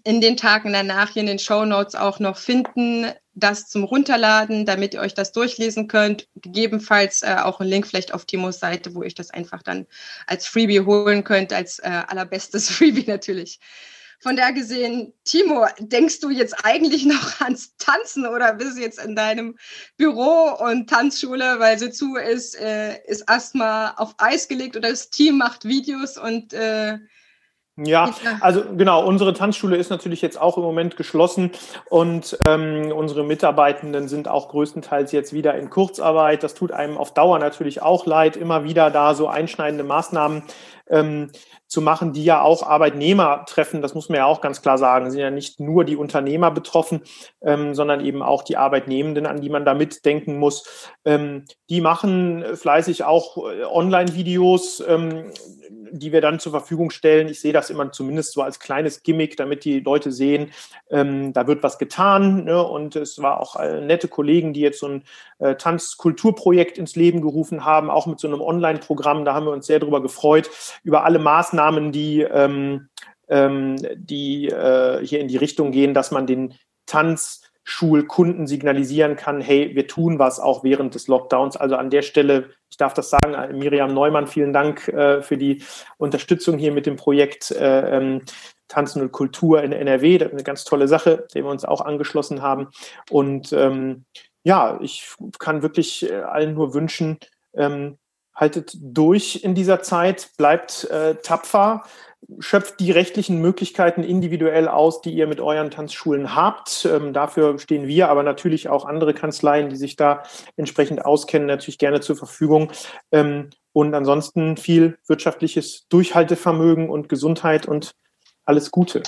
in den Tagen danach hier in den Show Notes auch noch finden, das zum Runterladen, damit ihr euch das durchlesen könnt. Gegebenenfalls äh, auch ein Link vielleicht auf Timos Seite, wo ihr das einfach dann als Freebie holen könnt, als äh, allerbestes *laughs* Freebie natürlich. Von der gesehen, Timo, denkst du jetzt eigentlich noch ans Tanzen oder bist du jetzt in deinem Büro und Tanzschule, weil sie zu ist, äh, ist erstmal auf Eis gelegt oder das Team macht Videos und äh, ja, also genau, unsere Tanzschule ist natürlich jetzt auch im Moment geschlossen und ähm, unsere Mitarbeitenden sind auch größtenteils jetzt wieder in Kurzarbeit. Das tut einem auf Dauer natürlich auch leid, immer wieder da so einschneidende Maßnahmen ähm, zu machen, die ja auch Arbeitnehmer treffen. Das muss man ja auch ganz klar sagen. Es sind ja nicht nur die Unternehmer betroffen, ähm, sondern eben auch die Arbeitnehmenden, an die man da mitdenken muss. Ähm, die machen fleißig auch äh, Online-Videos, ähm, die wir dann zur Verfügung stellen. Ich sehe das immer zumindest so als kleines Gimmick, damit die Leute sehen, ähm, da wird was getan. Ne? Und es war auch äh, nette Kollegen, die jetzt so ein äh, Tanzkulturprojekt ins Leben gerufen haben, auch mit so einem Online-Programm. Da haben wir uns sehr darüber gefreut, über alle Maßnahmen, die, ähm, ähm, die äh, hier in die Richtung gehen, dass man den Tanz Schulkunden signalisieren kann, hey, wir tun was auch während des Lockdowns. Also an der Stelle, ich darf das sagen, Miriam Neumann, vielen Dank äh, für die Unterstützung hier mit dem Projekt äh, ähm, Tanzen und Kultur in NRW. Das ist eine ganz tolle Sache, der wir uns auch angeschlossen haben. Und ähm, ja, ich kann wirklich äh, allen nur wünschen, ähm, haltet durch in dieser Zeit, bleibt äh, tapfer, schöpft die rechtlichen Möglichkeiten individuell aus, die ihr mit euren Tanzschulen habt. Ähm, dafür stehen wir, aber natürlich auch andere Kanzleien, die sich da entsprechend auskennen, natürlich gerne zur Verfügung. Ähm, und ansonsten viel wirtschaftliches Durchhaltevermögen und Gesundheit und alles Gute.